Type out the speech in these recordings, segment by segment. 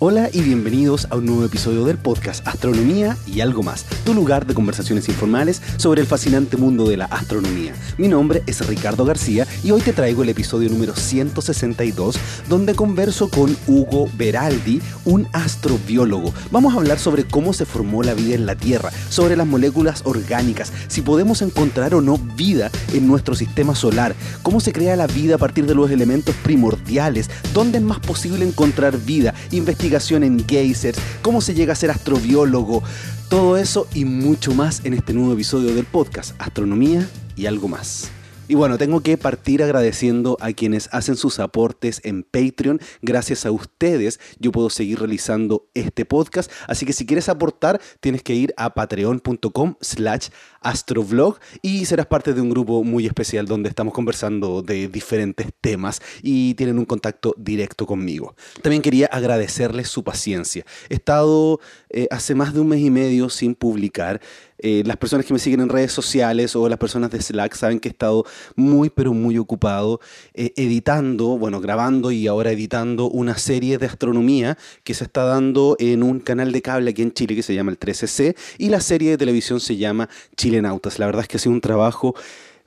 Hola y bienvenidos a un nuevo episodio del podcast Astronomía y algo más, tu lugar de conversaciones informales sobre el fascinante mundo de la astronomía. Mi nombre es Ricardo García y hoy te traigo el episodio número 162 donde converso con Hugo Beraldi, un astrobiólogo. Vamos a hablar sobre cómo se formó la vida en la Tierra, sobre las moléculas orgánicas, si podemos encontrar o no vida en nuestro sistema solar, cómo se crea la vida a partir de los elementos primordiales, dónde es más posible encontrar vida, investigar en geysers, cómo se llega a ser astrobiólogo, todo eso y mucho más en este nuevo episodio del podcast Astronomía y algo más. Y bueno, tengo que partir agradeciendo a quienes hacen sus aportes en Patreon. Gracias a ustedes yo puedo seguir realizando este podcast. Así que si quieres aportar, tienes que ir a patreon.com slash astrovlog y serás parte de un grupo muy especial donde estamos conversando de diferentes temas y tienen un contacto directo conmigo. También quería agradecerles su paciencia. He estado eh, hace más de un mes y medio sin publicar. Eh, las personas que me siguen en redes sociales o las personas de Slack saben que he estado muy pero muy ocupado eh, editando, bueno, grabando y ahora editando una serie de astronomía que se está dando en un canal de cable aquí en Chile que se llama el 13C y la serie de televisión se llama Chilenautas. La verdad es que ha sido un trabajo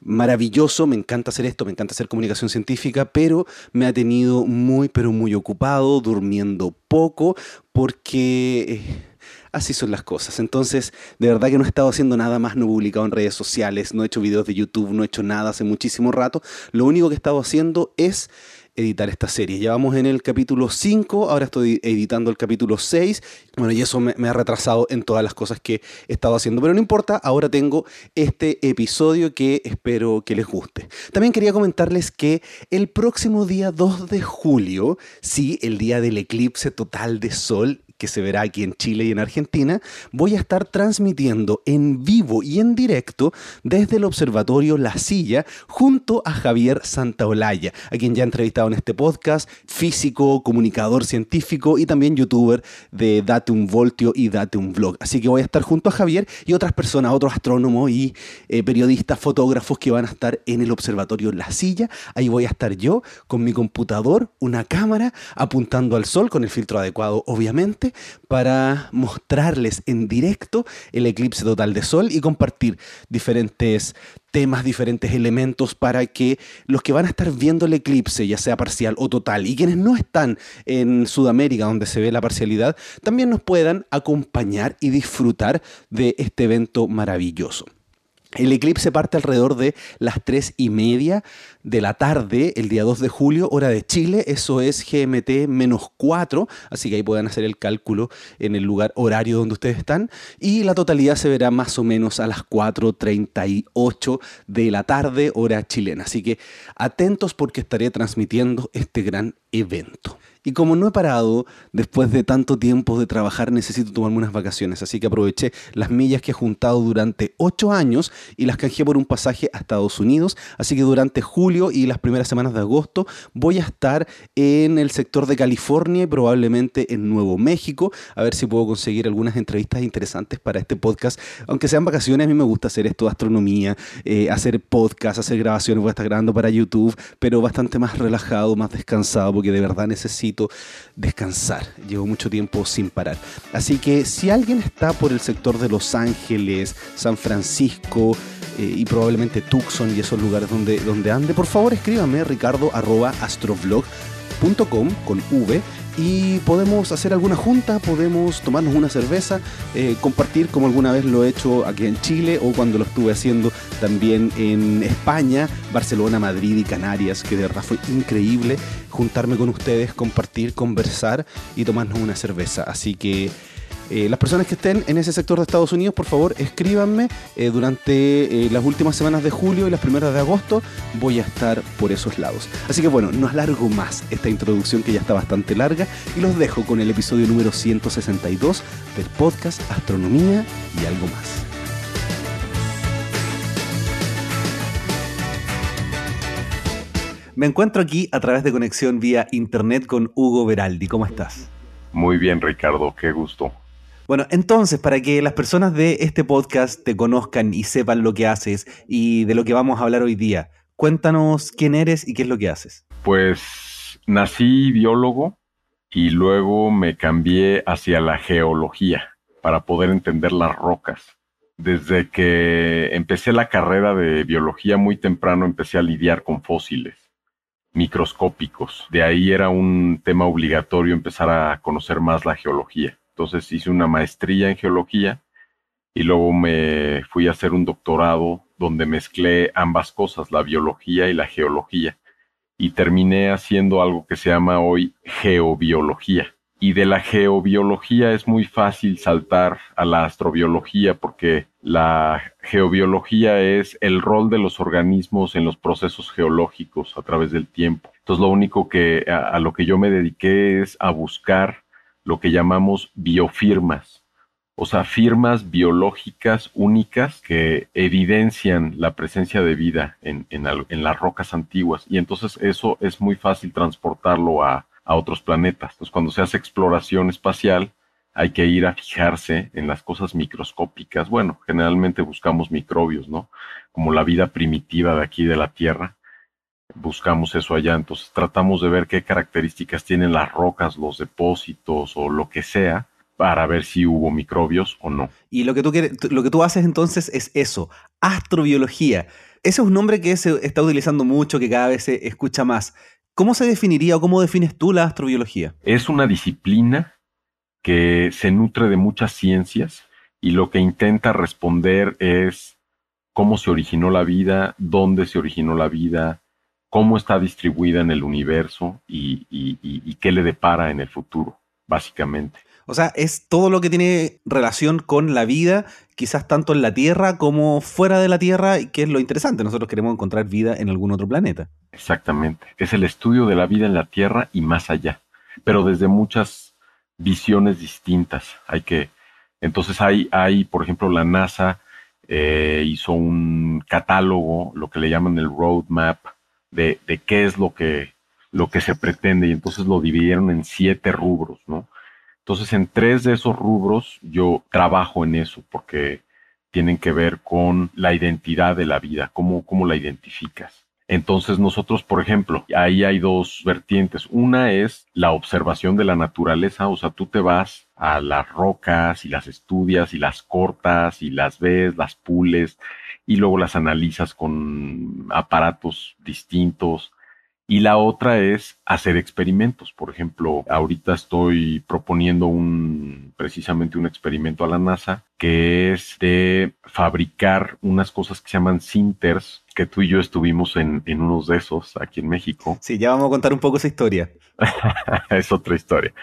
maravilloso, me encanta hacer esto, me encanta hacer comunicación científica, pero me ha tenido muy, pero muy ocupado, durmiendo poco, porque eh, así son las cosas. Entonces, de verdad que no he estado haciendo nada más, no he publicado en redes sociales, no he hecho videos de YouTube, no he hecho nada hace muchísimo rato. Lo único que he estado haciendo es editar esta serie. Ya vamos en el capítulo 5, ahora estoy editando el capítulo 6. Bueno, y eso me, me, ha retrasado en todas las cosas que he estado haciendo. Pero no importa, ahora tengo este episodio que espero que les guste. También quería comentarles que el próximo día 2 de julio, sí, el día del eclipse total de sol, que se verá aquí en Chile y en Argentina, voy a estar transmitiendo en vivo y en directo desde el Observatorio La Silla junto a Javier Santaolalla, a quien ya he entrevistado en este podcast, físico, comunicador científico y también youtuber de Date un Voltio y Date un Vlog. Así que voy a estar junto a Javier y otras personas, otros astrónomos y eh, periodistas, fotógrafos que van a estar en el Observatorio La Silla. Ahí voy a estar yo con mi computador, una cámara, apuntando al sol con el filtro adecuado, obviamente para mostrarles en directo el eclipse total de sol y compartir diferentes temas, diferentes elementos para que los que van a estar viendo el eclipse, ya sea parcial o total, y quienes no están en Sudamérica donde se ve la parcialidad, también nos puedan acompañar y disfrutar de este evento maravilloso. El eclipse parte alrededor de las 3 y media de la tarde, el día 2 de julio, hora de Chile. Eso es GMT menos 4, así que ahí pueden hacer el cálculo en el lugar horario donde ustedes están. Y la totalidad se verá más o menos a las 4.38 de la tarde, hora chilena. Así que atentos porque estaré transmitiendo este gran evento. Y como no he parado, después de tanto tiempo de trabajar, necesito tomarme unas vacaciones. Así que aproveché las millas que he juntado durante ocho años y las canjeé por un pasaje a Estados Unidos. Así que durante julio y las primeras semanas de agosto voy a estar en el sector de California y probablemente en Nuevo México. A ver si puedo conseguir algunas entrevistas interesantes para este podcast. Aunque sean vacaciones, a mí me gusta hacer esto de astronomía, eh, hacer podcast, hacer grabaciones. Voy a estar grabando para YouTube, pero bastante más relajado, más descansado, porque de verdad necesito descansar. Llevo mucho tiempo sin parar. Así que si alguien está por el sector de Los Ángeles, San Francisco eh, y probablemente Tucson y esos lugares donde, donde ande, por favor escríbame ricardo arroba astrovlog.com con V y podemos hacer alguna junta, podemos tomarnos una cerveza, eh, compartir como alguna vez lo he hecho aquí en Chile o cuando lo estuve haciendo también en España, Barcelona, Madrid y Canarias, que de verdad fue increíble juntarme con ustedes, compartir, conversar y tomarnos una cerveza. Así que eh, las personas que estén en ese sector de Estados Unidos, por favor, escríbanme. Eh, durante eh, las últimas semanas de julio y las primeras de agosto voy a estar por esos lados. Así que bueno, no alargo más esta introducción que ya está bastante larga y los dejo con el episodio número 162 del podcast Astronomía y algo más. Me encuentro aquí a través de conexión vía internet con Hugo Veraldi. ¿Cómo estás? Muy bien, Ricardo, qué gusto. Bueno, entonces, para que las personas de este podcast te conozcan y sepan lo que haces y de lo que vamos a hablar hoy día, cuéntanos quién eres y qué es lo que haces. Pues nací biólogo, y luego me cambié hacia la geología para poder entender las rocas. Desde que empecé la carrera de biología muy temprano empecé a lidiar con fósiles microscópicos. De ahí era un tema obligatorio empezar a conocer más la geología. Entonces hice una maestría en geología y luego me fui a hacer un doctorado donde mezclé ambas cosas, la biología y la geología. Y terminé haciendo algo que se llama hoy geobiología. Y de la geobiología es muy fácil saltar a la astrobiología porque la geobiología es el rol de los organismos en los procesos geológicos a través del tiempo. Entonces lo único que a, a lo que yo me dediqué es a buscar lo que llamamos biofirmas o sea, firmas biológicas únicas que evidencian la presencia de vida en, las rocas antiguas. Y entonces eso es muy fácil transportarlo a, a otros planetas. Entonces, cuando se hace exploración espacial, hay que ir a fijarse en las cosas microscópicas. Bueno, generalmente buscamos microbios, ¿no? Como la vida primitiva de aquí de la Tierra. Buscamos eso allá. Entonces, tratamos de ver qué características tienen las rocas, los depósitos o lo que sea para ver si hubo microbios o no. Y lo que tú, quieres, lo que tú haces entonces es eso, astrobiología. Ese es un nombre que se está utilizando mucho, que cada vez se escucha más. ¿Cómo se definiría o cómo defines tú la astrobiología? Es una disciplina que se nutre de muchas ciencias y lo que intenta responder es cómo se originó la vida, dónde se originó la vida, cómo está distribuida en el universo y, y qué le depara en el futuro, básicamente. O sea, es todo lo que tiene relación con la vida, quizás tanto en la Tierra como fuera de la Tierra, y que es lo interesante. Nosotros queremos encontrar vida en algún otro planeta. Exactamente. Es el estudio de la vida en la Tierra y más allá, pero desde muchas visiones distintas. Hay que, entonces hay, hay por ejemplo, la NASA eh, hizo un catálogo, lo que le llaman el roadmap, de, qué es lo que, lo que se pretende, y entonces lo dividieron en siete rubros, ¿no? Entonces, en tres de esos rubros yo trabajo en eso porque tienen que ver con la identidad de la vida, cómo, cómo la identificas. Entonces nosotros, por ejemplo, ahí hay dos vertientes. Una es la observación de la naturaleza, o sea, tú te vas a las rocas y las estudias y las cortas y las ves, las pules y luego las analizas con aparatos distintos y la otra es hacer experimentos. Por ejemplo, ahorita estoy proponiendo un, precisamente un experimento a la NASA que es de fabricar unas cosas que se llaman sinters, que tú y yo estuvimos en, en unos de esos aquí en México. Sí, ya vamos a contar un poco esa historia. es otra historia.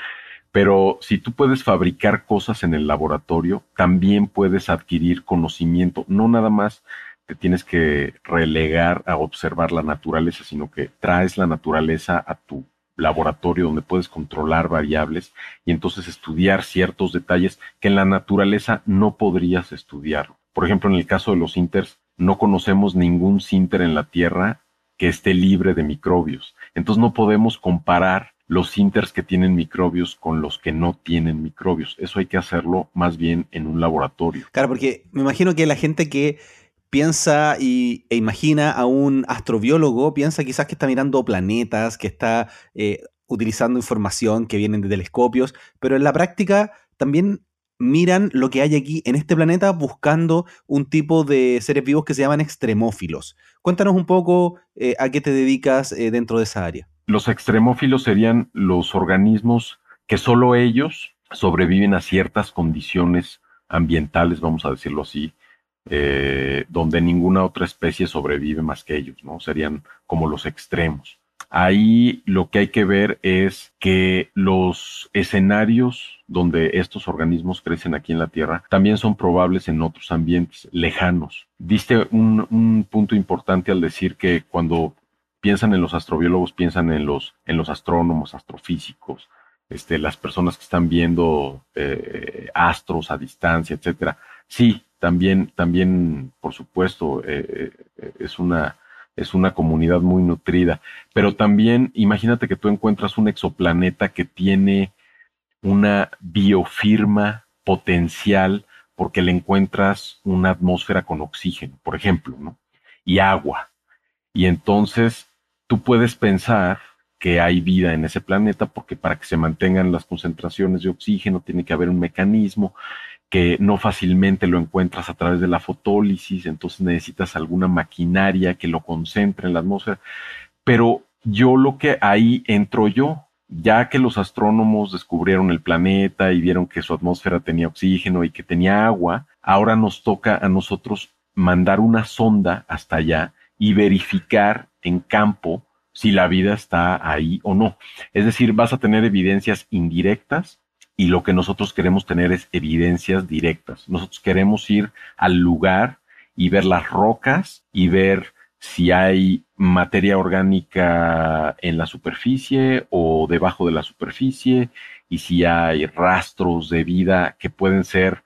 Pero si tú puedes fabricar cosas en el laboratorio, también puedes adquirir conocimiento, no nada más te tienes que relegar a observar la naturaleza, sino que traes la naturaleza a tu laboratorio donde puedes controlar variables y entonces estudiar ciertos detalles que en la naturaleza no podrías estudiar. Por ejemplo, en el caso de los inters, no conocemos ningún sinter en la Tierra que esté libre de microbios. Entonces no podemos comparar los inters que tienen microbios con los que no tienen microbios. Eso hay que hacerlo más bien en un laboratorio. Claro, porque me imagino que la gente que piensa y, e imagina a un astrobiólogo, piensa quizás que está mirando planetas, que está eh, utilizando información que viene de telescopios, pero en la práctica también miran lo que hay aquí en este planeta buscando un tipo de seres vivos que se llaman extremófilos. Cuéntanos un poco eh, a qué te dedicas eh, dentro de esa área. Los extremófilos serían los organismos que solo ellos sobreviven a ciertas condiciones ambientales, vamos a decirlo así, eh, donde ninguna otra especie sobrevive más que ellos, ¿no? Serían como los extremos. Ahí lo que hay que ver es que los escenarios donde estos organismos crecen aquí en la Tierra también son probables en otros ambientes lejanos. Diste un, un punto importante al decir que cuando piensan en los astrobiólogos, piensan en los, en los astrónomos, astrofísicos, este, las personas que están viendo eh, astros a distancia, etcétera. Sí, también, también, por supuesto, eh, eh, es una es una comunidad muy nutrida. Pero también imagínate que tú encuentras un exoplaneta que tiene una biofirma potencial porque le encuentras una atmósfera con oxígeno, por ejemplo, ¿no? Y agua. Y entonces tú puedes pensar que hay vida en ese planeta, porque para que se mantengan las concentraciones de oxígeno tiene que haber un mecanismo que no fácilmente lo encuentras a través de la fotólisis, entonces necesitas alguna maquinaria que lo concentre en la atmósfera. Pero yo lo que ahí entro yo, ya que los astrónomos descubrieron el planeta y vieron que su atmósfera tenía oxígeno y que tenía agua, ahora nos toca a nosotros mandar una sonda hasta allá y verificar en campo si la vida está ahí o no. Es decir, vas a tener evidencias indirectas y lo que nosotros queremos tener es evidencias directas. Nosotros queremos ir al lugar y ver las rocas y ver si hay materia orgánica en la superficie o debajo de la superficie y si hay rastros de vida que pueden ser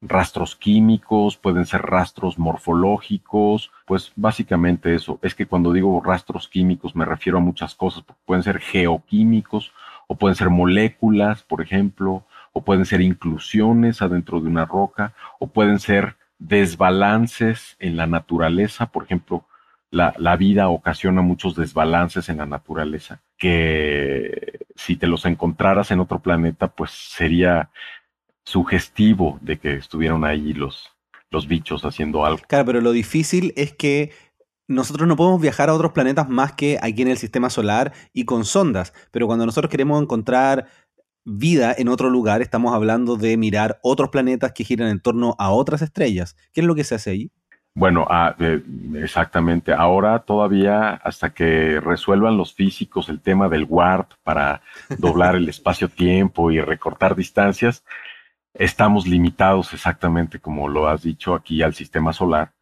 rastros químicos, pueden ser rastros morfológicos, pues básicamente eso. Es que cuando digo rastros químicos me refiero a muchas cosas, pueden ser geoquímicos o pueden ser moléculas, por ejemplo, o pueden ser inclusiones adentro de una roca, o pueden ser desbalances en la naturaleza, por ejemplo, la, la, vida ocasiona muchos desbalances en la naturaleza que si te los encontraras en otro planeta, pues sería sugestivo de que estuvieran ahí los, los bichos haciendo algo. Claro, pero lo difícil es que nosotros no podemos viajar a otros planetas más que aquí en el sistema solar y con sondas, pero cuando nosotros queremos encontrar vida en otro lugar, estamos hablando de mirar otros planetas que giran en torno a otras estrellas. ¿Qué es lo que se hace ahí? Bueno, ah, eh, exactamente. Ahora todavía, hasta que resuelvan los físicos el tema del warp para doblar el espacio-tiempo y recortar distancias, estamos limitados exactamente como lo has dicho aquí al sistema solar,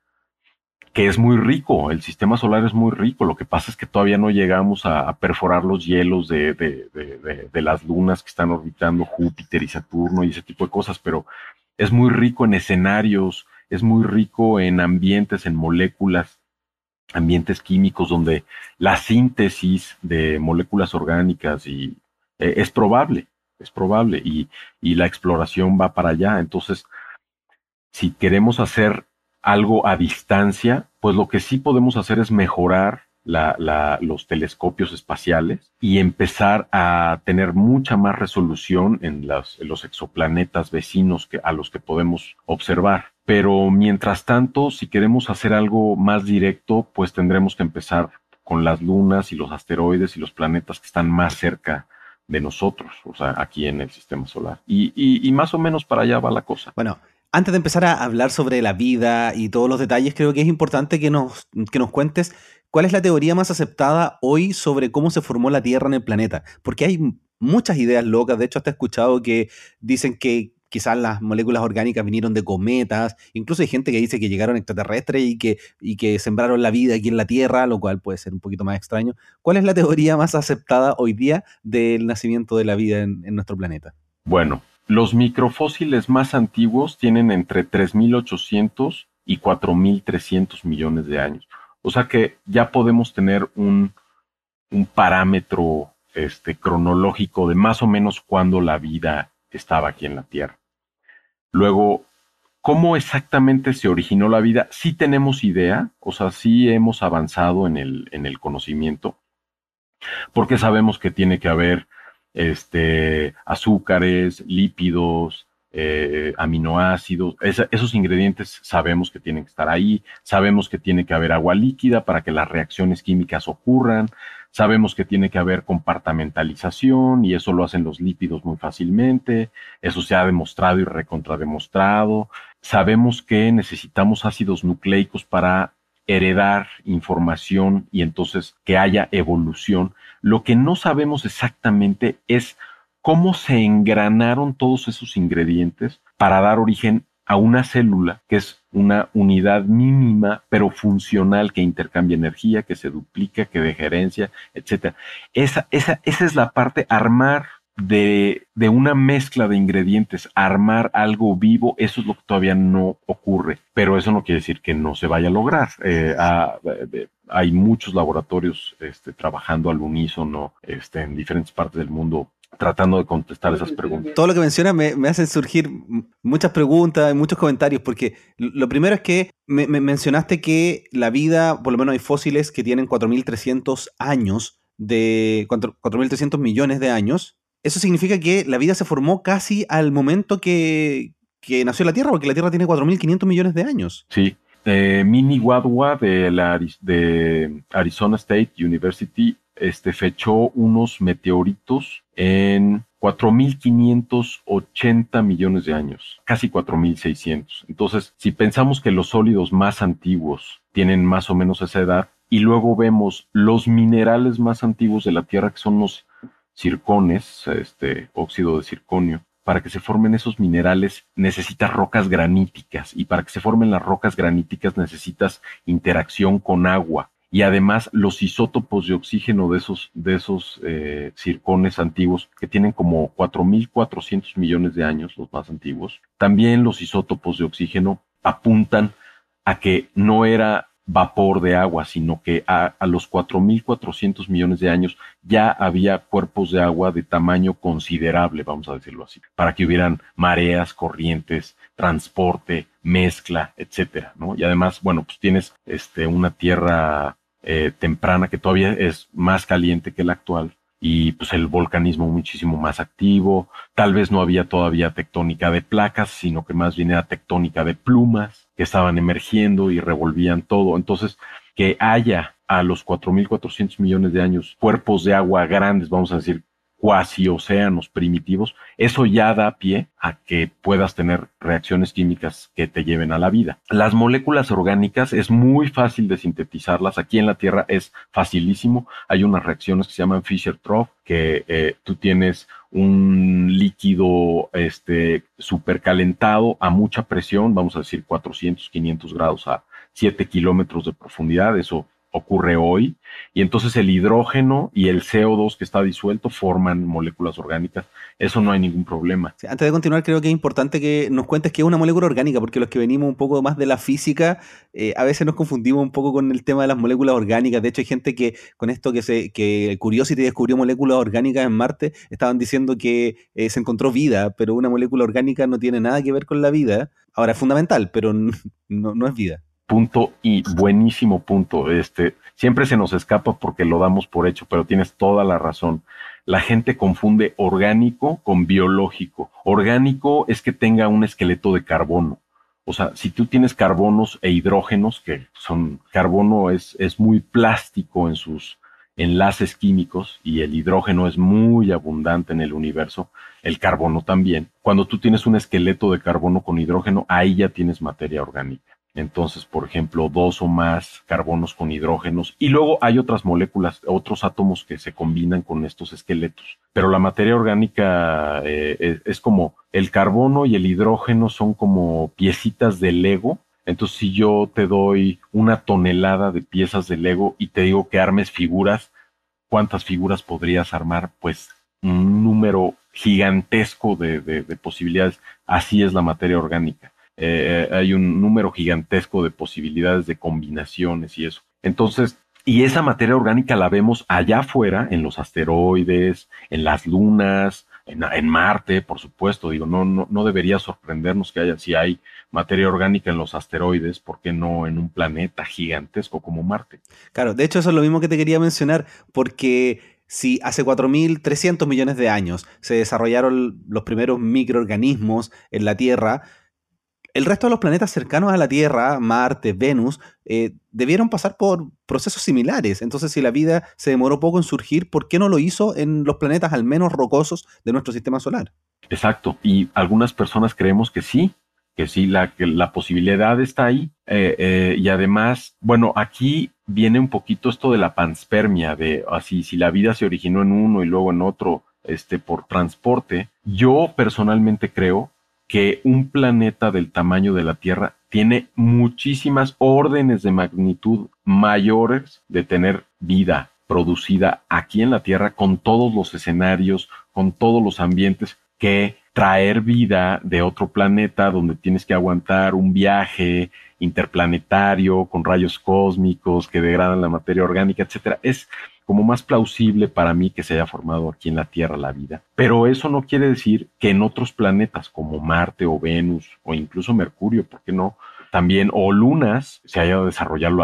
que es muy rico, el sistema solar es muy rico, lo que pasa es que todavía no llegamos a, perforar los hielos de, de, las lunas que están orbitando Júpiter y Saturno y ese tipo de cosas, pero es muy rico en escenarios, es muy rico en ambientes, en moléculas, ambientes químicos donde la síntesis de moléculas orgánicas y, eh, es probable es probable, y, la exploración va para allá. Entonces, si queremos hacer algo a distancia, pues lo que sí podemos hacer es mejorar los telescopios espaciales y empezar a tener mucha más resolución en, los exoplanetas vecinos a los que podemos observar. Pero mientras tanto, si queremos hacer algo más directo, pues tendremos que empezar con las lunas y los asteroides y los planetas que están más cerca de nosotros, o sea, aquí en el sistema solar. Y, más o menos para allá va la cosa. Bueno, antes de empezar a hablar sobre la vida y todos los detalles, creo que es importante que nos, que nos cuentes cuál es la teoría más aceptada hoy sobre cómo se formó la Tierra en el planeta. Porque hay muchas ideas locas, de hecho hasta he escuchado que dicen que quizás las moléculas orgánicas vinieron de cometas, incluso hay gente que dice que llegaron extraterrestres y que, y que sembraron la vida aquí en la Tierra, lo cual puede ser un poquito más extraño. ¿Cuál es la teoría más aceptada hoy día del nacimiento de la vida en, nuestro planeta? Bueno, los microfósiles más antiguos tienen entre 3.800 y 4.300 millones de años. O sea que ya podemos tener un, un parámetro este, cronológico de más o menos cuándo la vida estaba aquí en la Tierra. Luego, ¿cómo exactamente se originó la vida? Sí tenemos idea, o sea, sí hemos avanzado en el, en el conocimiento, porque sabemos que tiene que haber este, azúcares, lípidos, eh, aminoácidos, esos ingredientes sabemos que tienen que estar ahí, sabemos que tiene que haber agua líquida para que las reacciones químicas ocurran, sabemos que tiene que haber compartamentalización y eso lo hacen los lípidos muy fácilmente, eso se ha demostrado y recontrademostrado, sabemos que necesitamos ácidos nucleicos para heredar información y entonces que haya evolución. Lo que no sabemos exactamente es cómo se engranaron todos esos ingredientes para dar origen a una célula que es una unidad mínima pero funcional que intercambia energía, que se duplica, que deja herencia, etc. Esa, esa, esa es la parte armar de, de, una mezcla de ingredientes, armar algo vivo, eso es lo que todavía no ocurre. Pero eso no quiere decir que no se vaya a lograr. Eh, hay muchos laboratorios este, trabajando al unísono este, en diferentes partes del mundo tratando de contestar esas preguntas. Todo lo que mencionas me, me hace surgir muchas preguntas y muchos comentarios, porque lo primero es que me, mencionaste que la vida, por lo menos hay fósiles que tienen 4.300 años de 4.300 millones de años, eso significa que la vida se formó casi al momento que, nació la Tierra, porque la Tierra tiene 4.500 millones de años. Sí. Eh, Mini Wadwa de, la, de Arizona State University este, fechó unos meteoritos en 4.580 millones de años, casi 4.600. Entonces, si pensamos que los sólidos más antiguos tienen más o menos esa edad, y luego vemos los minerales más antiguos de la Tierra, que son los circones, este óxido de circonio, para que se formen esos minerales necesitas rocas graníticas y para que se formen las rocas graníticas necesitas interacción con agua y además los isótopos de oxígeno de esos, de esos eh, circones antiguos, que tienen como 4.400 millones de años, los más antiguos, también los isótopos de oxígeno apuntan a que no era vapor de agua, sino que a, a los 4.400 millones de años ya había cuerpos de agua de tamaño considerable, vamos a decirlo así, para que hubieran mareas, corrientes, transporte, mezcla, etcétera, ¿no? Y además, bueno, pues tienes este, una tierra eh, temprana que todavía es más caliente que la actual y pues el volcanismo muchísimo más activo. Tal vez no había todavía tectónica de placas, sino que más bien era tectónica de plumas que estaban emergiendo y revolvían todo. Entonces, que haya a los 4.400 millones de años cuerpos de agua grandes, vamos a decir, cuasi océanos primitivos, eso ya da pie a que puedas tener reacciones químicas que te lleven a la vida. Las moléculas orgánicas es muy fácil de sintetizarlas. Aquí en la Tierra es facilísimo. Hay unas reacciones que se llaman Fischer-Tropsch, que eh, tú tienes un líquido este, supercalentado a mucha presión, vamos a decir 400, 500 grados a 7 kilómetros de profundidad. Eso ocurre hoy, y entonces el hidrógeno y el CO2 que está disuelto forman moléculas orgánicas. Eso no hay ningún problema. antes de continuar, creo que es importante que nos cuentes qué es una molécula orgánica, porque los que venimos un poco más de la física, eh, a veces nos confundimos un poco con el tema de las moléculas orgánicas. De hecho, hay gente que con esto que se que Curiosity descubrió moléculas orgánicas en Marte, estaban diciendo que eh, se encontró vida, pero una molécula orgánica no tiene nada que ver con la vida. Ahora es fundamental, pero no es vida punto y buenísimo punto. Este, siempre se nos escapa porque lo damos por hecho, pero tienes toda la razón. La gente confunde orgánico con biológico. Orgánico es que tenga un esqueleto de carbono. O sea, si tú tienes carbonos e hidrógenos, que son, carbono es, es muy plástico en sus enlaces químicos y el hidrógeno es muy abundante en el universo, el carbono también. Cuando tú tienes un esqueleto de carbono con hidrógeno, ahí ya tienes materia orgánica. Entonces, por ejemplo, dos o más carbonos con hidrógenos. Y luego hay otras moléculas, otros átomos que se combinan con estos esqueletos. Pero la materia orgánica eh, es, como el carbono y el hidrógeno son como piecitas de Lego. Entonces, si yo te doy una tonelada de piezas de Lego y te digo que armes figuras, ¿cuántas figuras podrías armar? Pues un número gigantesco de posibilidades. Así es la materia orgánica. Eh, hay un número gigantesco de posibilidades de combinaciones y eso. Entonces, y esa materia orgánica la vemos allá afuera, en los asteroides, en las lunas, en, Marte, por supuesto. Digo, no, no, no debería sorprendernos que haya, si hay materia orgánica en los asteroides, ¿por qué no en un planeta gigantesco como Marte? Claro, de hecho eso es lo mismo que te quería mencionar, porque si hace 4.300 millones de años se desarrollaron los primeros microorganismos en la Tierra, el resto de los planetas cercanos a la Tierra, Marte, Venus, eh, debieron pasar por procesos similares. Entonces, si la vida se demoró poco en surgir, ¿por qué no lo hizo en los planetas al menos rocosos de nuestro sistema solar? Exacto. Y algunas personas creemos que sí, que sí, la, que la posibilidad está ahí. Eh, eh, y además, bueno, aquí viene un poquito esto de la panspermia, de así, si la vida se originó en uno y luego en otro, este, por transporte. Yo personalmente creo que un planeta del tamaño de la Tierra tiene muchísimas órdenes de magnitud mayores de tener vida producida aquí en la Tierra con todos los escenarios, con todos los ambientes que traer vida de otro planeta donde tienes que aguantar un viaje interplanetario con rayos cósmicos que degradan la materia orgánica, etcétera. Es como más plausible para mí que se haya formado aquí en la Tierra la vida. Pero eso no quiere decir que en otros planetas como Marte o Venus o incluso Mercurio, ¿por qué no? También o lunas se haya desarrollado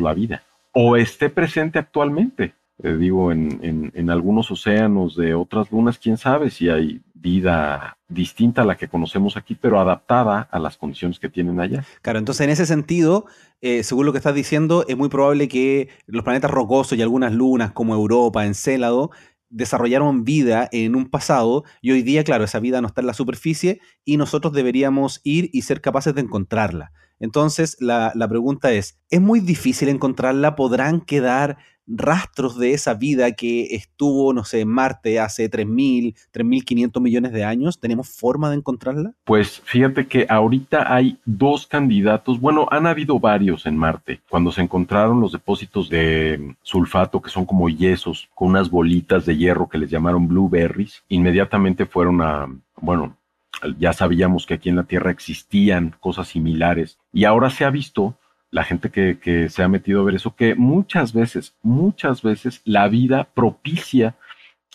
la, vida o esté presente actualmente. Eh, digo, en, algunos océanos de otras lunas, quién sabe si hay vida distinta a la que conocemos aquí, pero adaptada a las condiciones que tienen allá. Claro, entonces en ese sentido, eh, según lo que estás diciendo, es muy probable que los planetas rocosos y algunas lunas como Europa, Encélado, desarrollaron vida en un pasado y hoy día, claro, esa vida no está en la superficie y nosotros deberíamos ir y ser capaces de encontrarla. Entonces, la, la pregunta es, ¿es muy difícil encontrarla? ¿Podrán quedar rastros de esa vida que estuvo, no sé, en Marte hace 3.000, 3.500 millones de años? ¿Tenemos forma de encontrarla? Pues fíjate que ahorita hay dos candidatos, bueno, han habido varios en Marte. Cuando se encontraron los depósitos de sulfato, que son como yesos, con unas bolitas de hierro que les llamaron blueberries, inmediatamente fueron a, bueno, ya sabíamos que aquí en la Tierra existían cosas similares y ahora se ha visto la gente que, se ha metido a ver eso, que muchas veces, muchas veces la vida propicia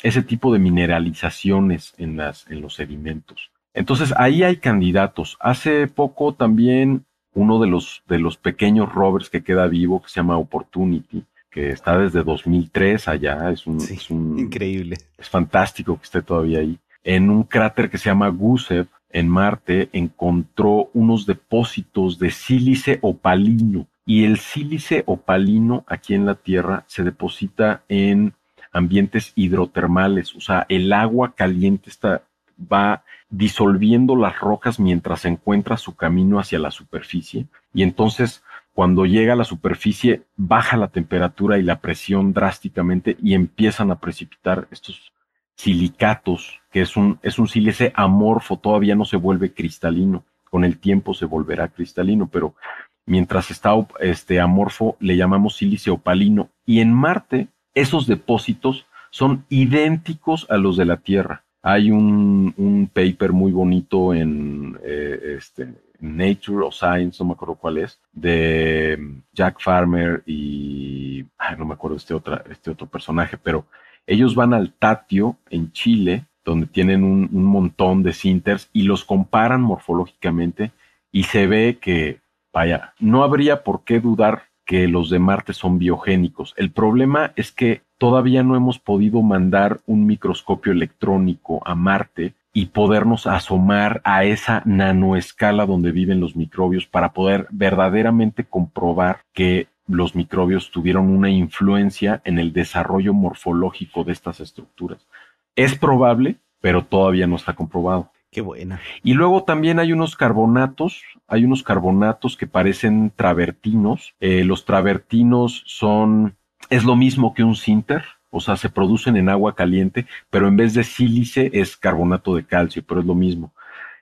ese tipo de mineralizaciones en, las, en los sedimentos. Entonces ahí hay candidatos. Hace poco también uno de los, de los pequeños rovers que queda vivo, que se llama Opportunity, que está desde 2003 allá, es un, es un increíble. Es fantástico que esté todavía ahí. En un cráter que se llama Gusev, en Marte encontró unos depósitos de sílice opalino. Y el sílice opalino aquí en la Tierra se deposita en ambientes hidrotermales, o sea, el agua caliente está, va disolviendo las rocas mientras encuentra su camino hacia la superficie. Y entonces cuando llega a la superficie baja la temperatura y la presión drásticamente y empiezan a precipitar estos silicatos, que es un, es un sílice amorfo, todavía no se vuelve cristalino. Con el tiempo se volverá cristalino, pero mientras está este amorfo le llamamos sílice opalino. Y en Marte, esos depósitos son idénticos a los de la Tierra. Hay un, un paper muy bonito en eh, este, Nature o Science, no me acuerdo cuál es, de Jack Farmer y no me acuerdo este, otra, este otro personaje, pero ellos van al Tatio en Chile, donde tienen un, montón de sinters y los comparan morfológicamente y se ve que, vaya, no habría por qué dudar que los de Marte son biogénicos. El problema es que todavía no hemos podido mandar un microscopio electrónico a Marte y podernos asomar a esa nanoescala donde viven los microbios para poder verdaderamente comprobar que los microbios tuvieron una influencia en el desarrollo morfológico de estas estructuras. Es probable, pero todavía no está comprobado. Qué buena. Y luego también hay unos carbonatos, hay unos carbonatos que parecen travertinos. Eh, los travertinos son, es lo mismo que un sinter, o sea, se producen en agua caliente, pero en vez de sílice es carbonato de calcio, pero es lo mismo.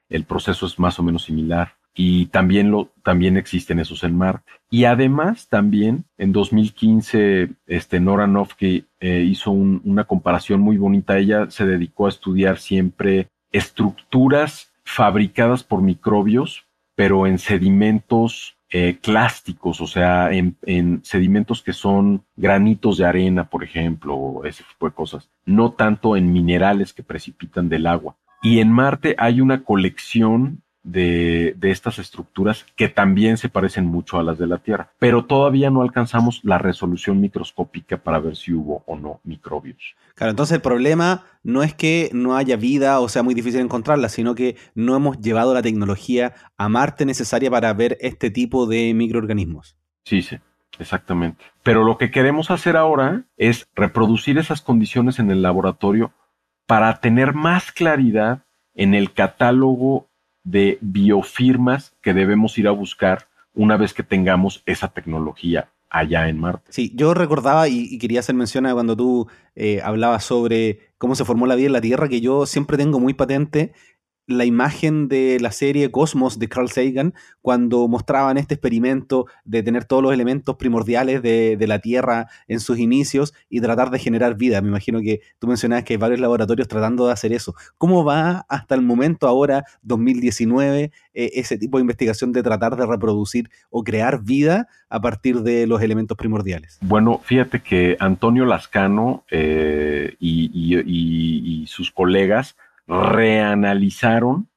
El proceso es más o menos similar y también, lo, también existen esos en Marte. Y además también en 2015 este, Nora Nofke eh, hizo una comparación muy bonita. Ella se dedicó a estudiar siempre estructuras fabricadas por microbios, pero en sedimentos eh, clásticos, o sea, en, en, sedimentos que son granitos de arena, por ejemplo, o ese tipo de cosas, no tanto en minerales que precipitan del agua. Y en Marte hay una colección de, estas estructuras que también se parecen mucho a las de la Tierra, pero todavía no alcanzamos la resolución microscópica para ver si hubo o no microbios. Claro, entonces el problema no es que no haya vida o sea muy difícil encontrarla, sino que no hemos llevado la tecnología a Marte necesaria para ver este tipo de microorganismos. Sí, sí. Exactamente. Pero lo que queremos hacer ahora es reproducir esas condiciones en el laboratorio para tener más claridad en el catálogo de biofirmas que debemos ir a buscar una vez que tengamos esa tecnología allá en Marte. Sí, yo recordaba y, quería hacer mención a cuando tú eh, hablabas sobre cómo se formó la vida en la Tierra, que yo siempre tengo muy patente la imagen de la serie Cosmos de Carl Sagan cuando mostraban este experimento de tener todos los elementos primordiales de, la Tierra en sus inicios y tratar de generar vida. Me imagino que tú mencionabas que hay varios laboratorios tratando de hacer eso. ¿Cómo va hasta el momento ahora, 2019, eh, ese tipo de investigación de tratar de reproducir o crear vida a partir de los elementos primordiales? Bueno, fíjate que Antonio Lascano eh, y sus colegas reanalizaron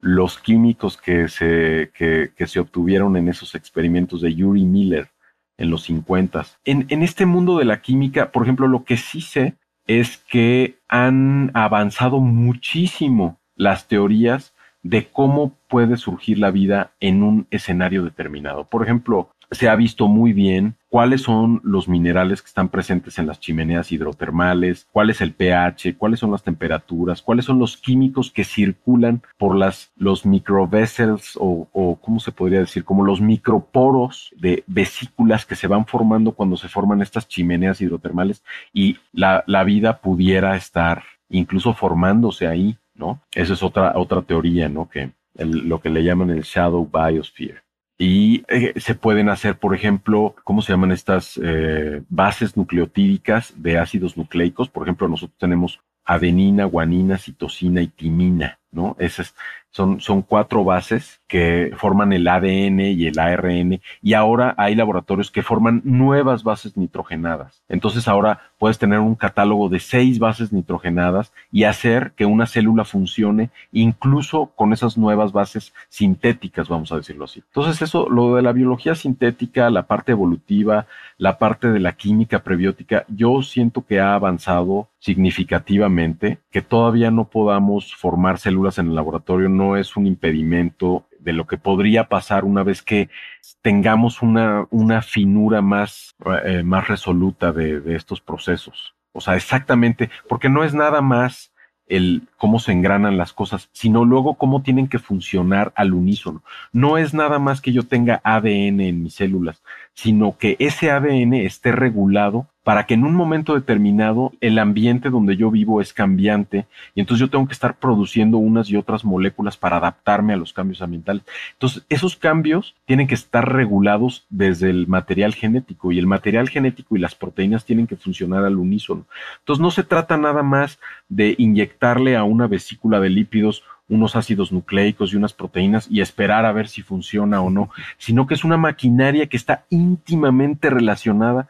los químicos que se, que, se obtuvieron en esos experimentos de Yuri Miller en los 50. En, en este mundo de la química, por ejemplo, lo que sí sé es que han avanzado muchísimo las teorías de cómo puede surgir la vida en un escenario determinado. Por ejemplo, se ha visto muy bien cuáles son los minerales que están presentes en las chimeneas hidrotermales, cuál es el pH, cuáles son las temperaturas, cuáles son los químicos que circulan por las, los microvessels o, o, ¿cómo se podría decir? Como los microporos de vesículas que se van formando cuando se forman estas chimeneas hidrotermales y la, la vida pudiera estar incluso formándose ahí, ¿no? Esa es otra, otra teoría, ¿no? Que el, lo que le llaman el shadow biosphere. Y eh, se pueden hacer, por ejemplo, ¿cómo se llaman estas eh, bases nucleotídicas de ácidos nucleicos? Por ejemplo, nosotros tenemos adenina, guanina, citosina y timina, ¿no? Esas son, son cuatro bases que forman el ADN y el ARN y ahora hay laboratorios que forman nuevas bases nitrogenadas. Entonces ahora puedes tener un catálogo de seis bases nitrogenadas y hacer que una célula funcione incluso con esas nuevas bases sintéticas, vamos a decirlo así. Entonces eso, lo de la biología sintética, la parte evolutiva, la parte de la química prebiótica, yo siento que ha avanzado significativamente, que todavía no podamos formar células en el laboratorio no es un impedimento de lo que podría pasar una vez que tengamos una, una finura más, eh, más resoluta de, de estos procesos. O sea, exactamente, porque no es nada más el cómo se engranan las cosas, sino luego cómo tienen que funcionar al unísono. No es nada más que yo tenga ADN en mis células, sino que ese ADN esté regulado para que en un momento determinado el ambiente donde yo vivo es cambiante y entonces yo tengo que estar produciendo unas y otras moléculas para adaptarme a los cambios ambientales. Entonces, esos cambios tienen que estar regulados desde el material genético y el material genético y las proteínas tienen que funcionar al unísono. Entonces, no se trata nada más de inyectarle a una vesícula de lípidos unos ácidos nucleicos y unas proteínas y esperar a ver si funciona o no, sino que es una maquinaria que está íntimamente relacionada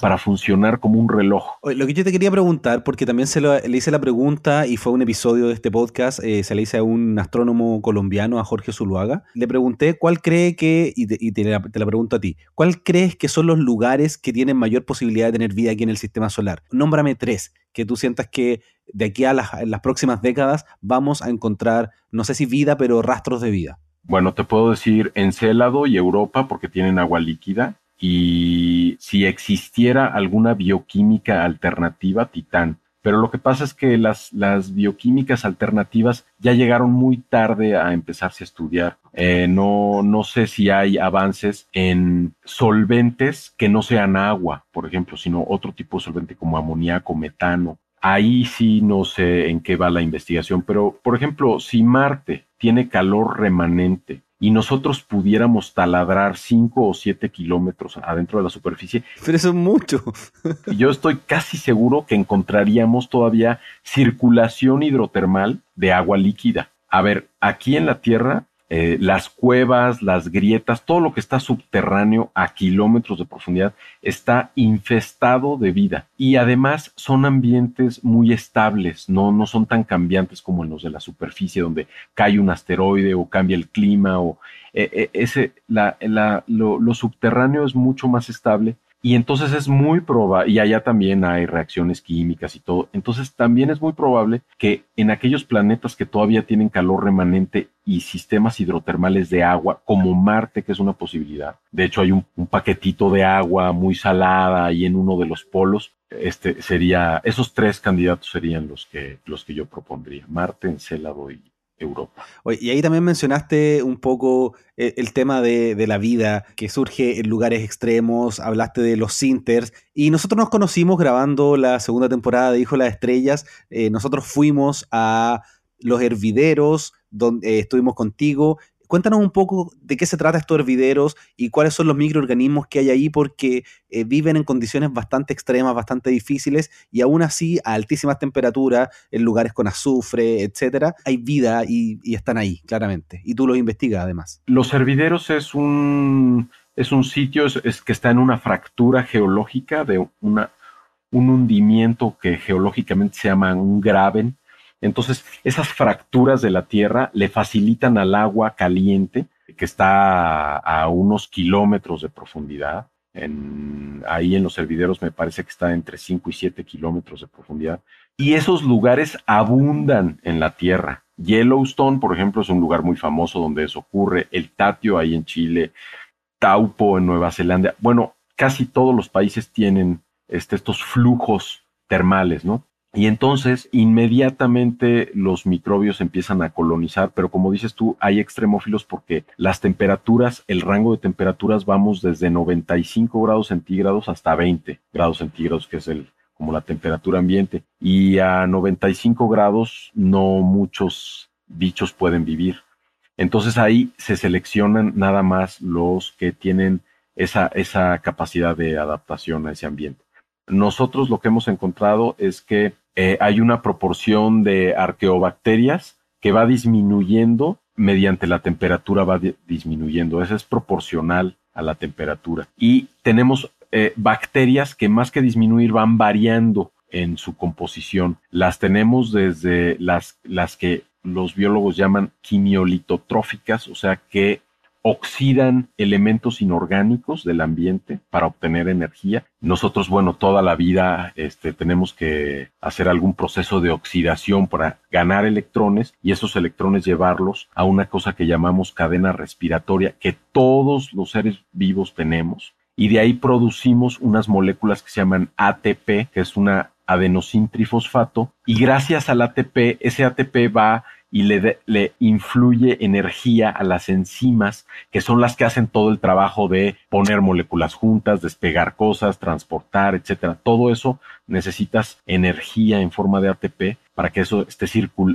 para funcionar como un reloj. Lo que yo te quería preguntar, porque también se le hice la pregunta y fue un episodio de este podcast, eh, se le hice a un astrónomo colombiano, a Jorge Zuluaga, le pregunté cuál cree que, y te, la, te, la, pregunto a ti, ¿cuál crees que son los lugares que tienen mayor posibilidad de tener vida aquí en el sistema solar? Nómbrame tres que tú sientas que de aquí a las, próximas décadas vamos a encontrar, no sé si vida, pero rastros de vida. Bueno, te puedo decir Encélado y Europa porque tienen agua líquida y si existiera alguna bioquímica alternativa, Titán. Pero lo que pasa es que las, las bioquímicas alternativas ya llegaron muy tarde a empezarse a estudiar. Eh, no, no sé si hay avances en solventes que no sean agua, por ejemplo, sino otro tipo de solvente como amoníaco, metano. Ahí sí no sé en qué va la investigación, pero por ejemplo, si Marte tiene calor remanente y nosotros pudiéramos taladrar 5 o 7 kilómetros adentro de la superficie. Pero eso es mucho. yo estoy casi seguro que encontraríamos todavía circulación hidrotermal de agua líquida. A ver, aquí en la Tierra eh, las cuevas, las grietas, todo lo que está subterráneo a kilómetros de profundidad está infestado de vida. Y además son ambientes muy estables, no, no son tan cambiantes como en los de la superficie, donde cae un asteroide o cambia el clima. O, eh, eh, ese, la, la, lo, lo subterráneo es mucho más estable y entonces es muy probable, y allá también hay reacciones químicas y todo, entonces también es muy probable que en aquellos planetas que todavía tienen calor remanente y sistemas hidrotermales de agua, como Marte, que es una posibilidad. De hecho, hay un, un paquetito de agua muy salada ahí en uno de los polos. Este sería, esos tres candidatos serían los que, los que yo propondría, Marte, Encélado y, Europa. Y ahí también mencionaste un poco el, el tema de, de, la vida que surge en lugares extremos, hablaste de los sinters, y nosotros nos conocimos grabando la segunda temporada de Hijo de las Estrellas, eh, nosotros fuimos a los hervideros, donde eh, estuvimos contigo, Cuéntanos un poco de qué se trata estos hervideros y cuáles son los microorganismos que hay ahí, porque eh, viven en condiciones bastante extremas, bastante difíciles, y aún así, a altísimas temperaturas, en lugares con azufre, etcétera, hay vida y, están ahí, claramente. Y tú los investigas además. Los hervideros es un, es un sitio es que está en una fractura geológica de una, un hundimiento que geológicamente se llama un graben entonces, esas fracturas de la tierra le facilitan al agua caliente, que está a, unos kilómetros de profundidad, ahí en los hervideros me parece que está entre 5 y 7 kilómetros de profundidad. Y esos lugares abundan en la Tierra. Yellowstone, por ejemplo, es un lugar muy famoso donde eso ocurre. El Tatio ahí en Chile, Taupo en Nueva Zelanda. Bueno, casi todos los países tienen este, estos flujos termales, ¿no? Y entonces inmediatamente los microbios empiezan a colonizar, pero como dices tú, hay extremófilos porque las temperaturas, el rango de temperaturas vamos desde 95 grados centígrados hasta 20 grados centígrados, que es el como la temperatura ambiente. Y a 95 grados no muchos bichos pueden vivir. Entonces ahí se seleccionan nada más los que tienen esa, esa capacidad de adaptación a ese ambiente. Nosotros lo que hemos encontrado es que eh, hay una proporción de arqueobacterias que va disminuyendo mediante la temperatura, va disminuyendo. Eso es proporcional a la temperatura. Y tenemos eh, bacterias que más que disminuir van variando en su composición. Las tenemos desde las, las que los biólogos llaman quimiolitotróficas, o sea que oxidan elementos inorgánicos del ambiente para obtener energía. Nosotros, bueno, toda la vida este, tenemos que hacer algún proceso de oxidación para ganar electrones y esos electrones llevarlos a una cosa que llamamos cadena respiratoria que todos los seres vivos tenemos. Y de ahí producimos unas moléculas que se llaman ATP, que es una adenosintrifosfato, y gracias al ATP, ese ATP va y le, le, influye energía a las enzimas, que son las que hacen todo el trabajo de poner moléculas juntas, despegar cosas, transportar, etcétera. Todo eso necesitas energía en forma de ATP para que eso esté,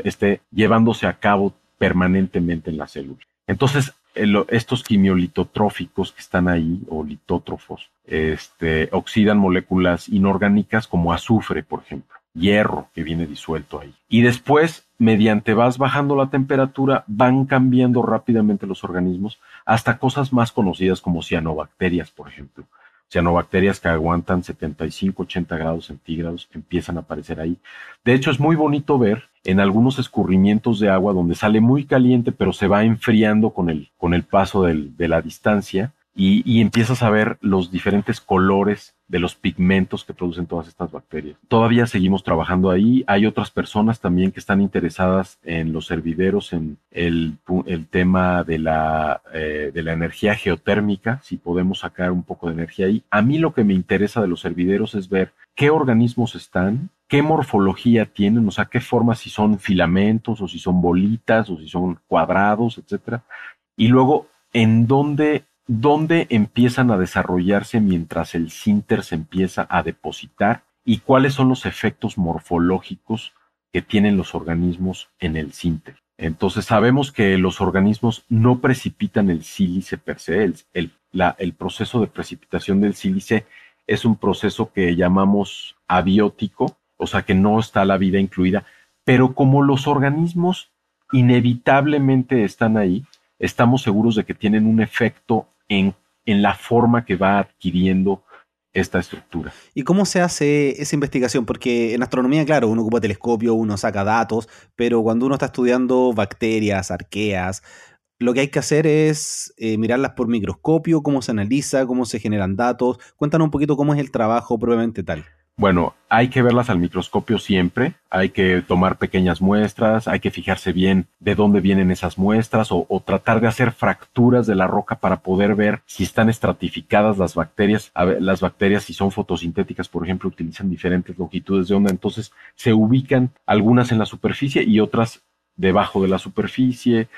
esté llevándose a cabo permanentemente en la célula. Entonces, estos quimiolitotróficos que están ahí, o litótrofos, este, oxidan moléculas inorgánicas como azufre, por ejemplo hierro que viene disuelto ahí. Y después, mediante vas bajando la temperatura, van cambiando rápidamente los organismos hasta cosas más conocidas como cianobacterias, por ejemplo. Cianobacterias que aguantan 75, 80 grados centígrados empiezan a aparecer ahí. De hecho, es muy bonito ver en algunos escurrimientos de agua donde sale muy caliente, pero se va enfriando con el, con el paso de la distancia y, empiezas a ver los diferentes colores de los pigmentos que producen todas estas bacterias. Todavía seguimos trabajando ahí. Hay otras personas también que están interesadas en los hervideros, en el, tema de la, eh, de la energía geotérmica, si podemos sacar un poco de energía ahí. A mí lo que me interesa de los hervideros es ver qué organismos están, qué morfología tienen, o sea, qué forma, si son filamentos o si son bolitas o si son cuadrados, etcétera. Y luego, en dónde dónde empiezan a desarrollarse mientras el sinter se empieza a depositar y cuáles son los efectos morfológicos que tienen los organismos en el sinter. Entonces sabemos que los organismos no precipitan el sílice per se. El, el proceso de precipitación del sílice es un proceso que llamamos abiótico, o sea que no está la vida incluida, pero como los organismos inevitablemente están ahí, estamos seguros de que tienen un efecto en, la forma que va adquiriendo esta estructura. ¿Y cómo se hace esa investigación? Porque en astronomía, claro, uno ocupa telescopio, uno saca datos, pero cuando uno está estudiando bacterias, arqueas, lo que hay que hacer es eh, mirarlas por microscopio, cómo se analiza, cómo se generan datos. Cuéntanos un poquito cómo es el trabajo probablemente tal. Bueno, hay que verlas al microscopio siempre, hay que tomar pequeñas muestras, hay que fijarse bien de dónde vienen esas muestras o, tratar de hacer fracturas de la roca para poder ver si están estratificadas las bacterias. las bacterias, si son fotosintéticas, por ejemplo, utilizan diferentes longitudes de onda, entonces se ubican algunas en la superficie y otras debajo de la superficie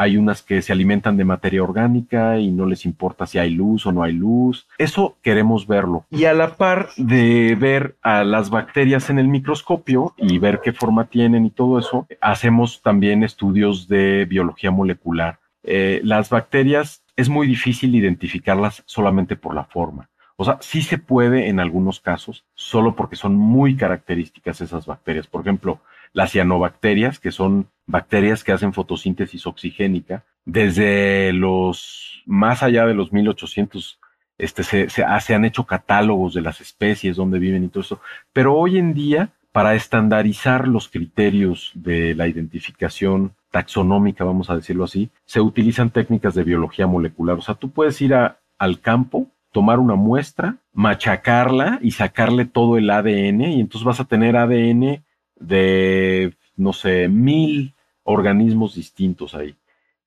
hay unas que se alimentan de materia orgánica y no les importa si hay luz o no hay luz. Eso queremos verlo. Y a la par de ver a las bacterias en el microscopio y ver qué forma tienen y todo eso, hacemos también estudios de biología molecular. Eh, las bacterias es muy difícil identificarlas solamente por la forma. O sea, sí se puede en algunos casos, solo porque son muy características esas bacterias. Por ejemplo, las cianobacterias, que son bacterias que hacen fotosíntesis oxigénica, desde los más allá de los 1800 este, se, se, se, han hecho catálogos de las especies, donde viven y todo eso. Pero hoy en día, para estandarizar los criterios de la identificación taxonómica, vamos a decirlo así, se utilizan técnicas de biología molecular. O sea, tú puedes ir a, al campo tomar una muestra, machacarla y sacarle todo el ADN y entonces vas a tener ADN de, no sé, mil organismos distintos ahí.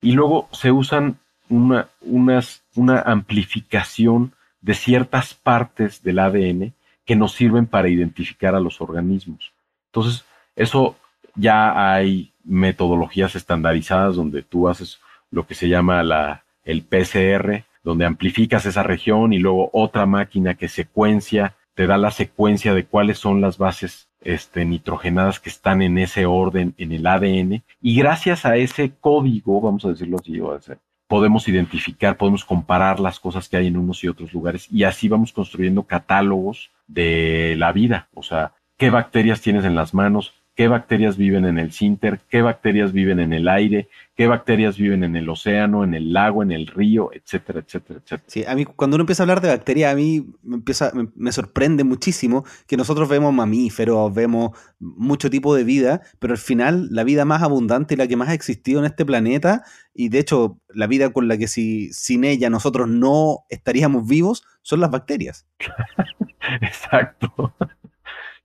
Y luego se usan una, una amplificación de ciertas partes del ADN que nos sirven para identificar a los organismos. Entonces, eso ya hay metodologías estandarizadas donde tú haces lo que se llama la, el PCR, donde amplificas esa región y luego otra máquina que secuencia, te da la secuencia de cuáles son las bases este, nitrogenadas que están en ese orden en el ADN. Y gracias a ese código, vamos a decirlo así, podemos identificar, podemos comparar las cosas que hay en unos y otros lugares y así vamos construyendo catálogos de la vida. O sea, qué bacterias tienes en las manos, qué bacterias viven en el sinter, qué bacterias viven en el aire, qué bacterias viven en el océano, en el lago, en el río, etcétera, etcétera, etcétera. Sí, a mí cuando uno empieza a hablar de bacterias, a mí me, empieza, me, sorprende muchísimo que nosotros vemos mamíferos, vemos mucho tipo de vida, pero al final la vida más abundante y la que más ha existido en este planeta, y de hecho la vida con la que si, sin ella nosotros no estaríamos vivos, son las bacterias. Exacto.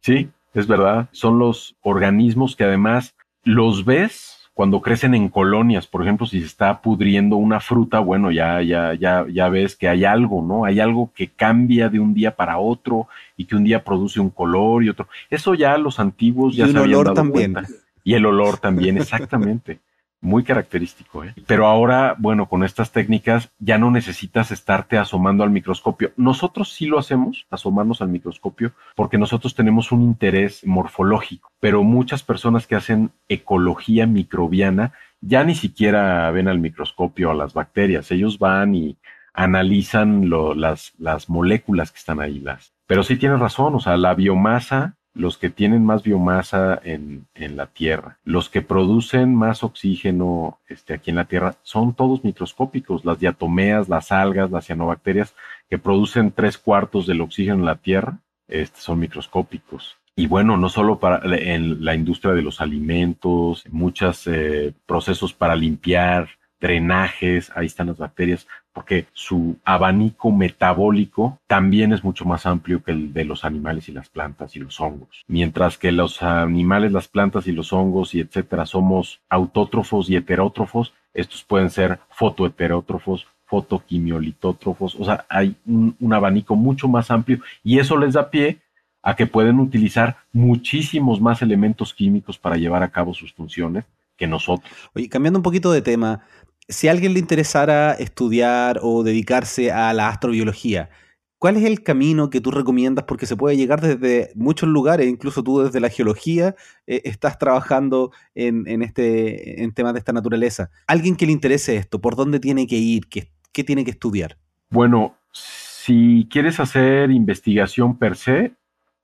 Sí, es verdad. Son los organismos que además los ves cuando crecen en colonias, por ejemplo, si se está pudriendo una fruta, bueno, ya, ya, ya, ya ves que hay algo, ¿no? Hay algo que cambia de un día para otro y que un día produce un color y otro. Eso ya los antiguos ya y se olor también. Y el olor también, exactamente muy característico. ¿eh? Pero ahora, bueno, con estas técnicas ya no necesitas estarte asomando al microscopio. Nosotros sí lo hacemos, asomarnos al microscopio, porque nosotros tenemos un interés morfológico, pero muchas personas que hacen ecología microbiana ya ni siquiera ven al microscopio a las bacterias, ellos van y analizan las, las moléculas que están ahí. Las. Pero sí tienes razón, o sea, la biomasa los que tienen más biomasa en, la Tierra, los que producen más oxígeno este, aquí en la Tierra, son todos microscópicos. Las diatomeas, las algas, las cianobacterias, que producen tres cuartos del oxígeno en la Tierra, este, son microscópicos. Y bueno, no solo para en la industria de los alimentos, muchos eh, procesos para limpiar, drenajes, ahí están las bacterias, porque su abanico metabólico también es mucho más amplio que el de los animales y las plantas y los hongos. Mientras que los animales, las plantas y los hongos y etcétera somos autótrofos y heterótrofos, estos pueden ser fotoheterótrofos, fotoquimiolitótrofos, o sea, hay un, un abanico mucho más amplio y eso les da pie a que pueden utilizar muchísimos más elementos químicos para llevar a cabo sus funciones que nosotros. Oye, cambiando un poquito de tema, si a alguien le interesara estudiar o dedicarse a la astrobiología, ¿cuál es el camino que tú recomiendas? Porque se puede llegar desde muchos lugares, incluso tú desde la geología eh, estás trabajando en, este, en temas de esta naturaleza. Alguien que le interese esto, ¿por dónde tiene que ir? ¿Qué, qué tiene que estudiar? Bueno, si quieres hacer investigación per se,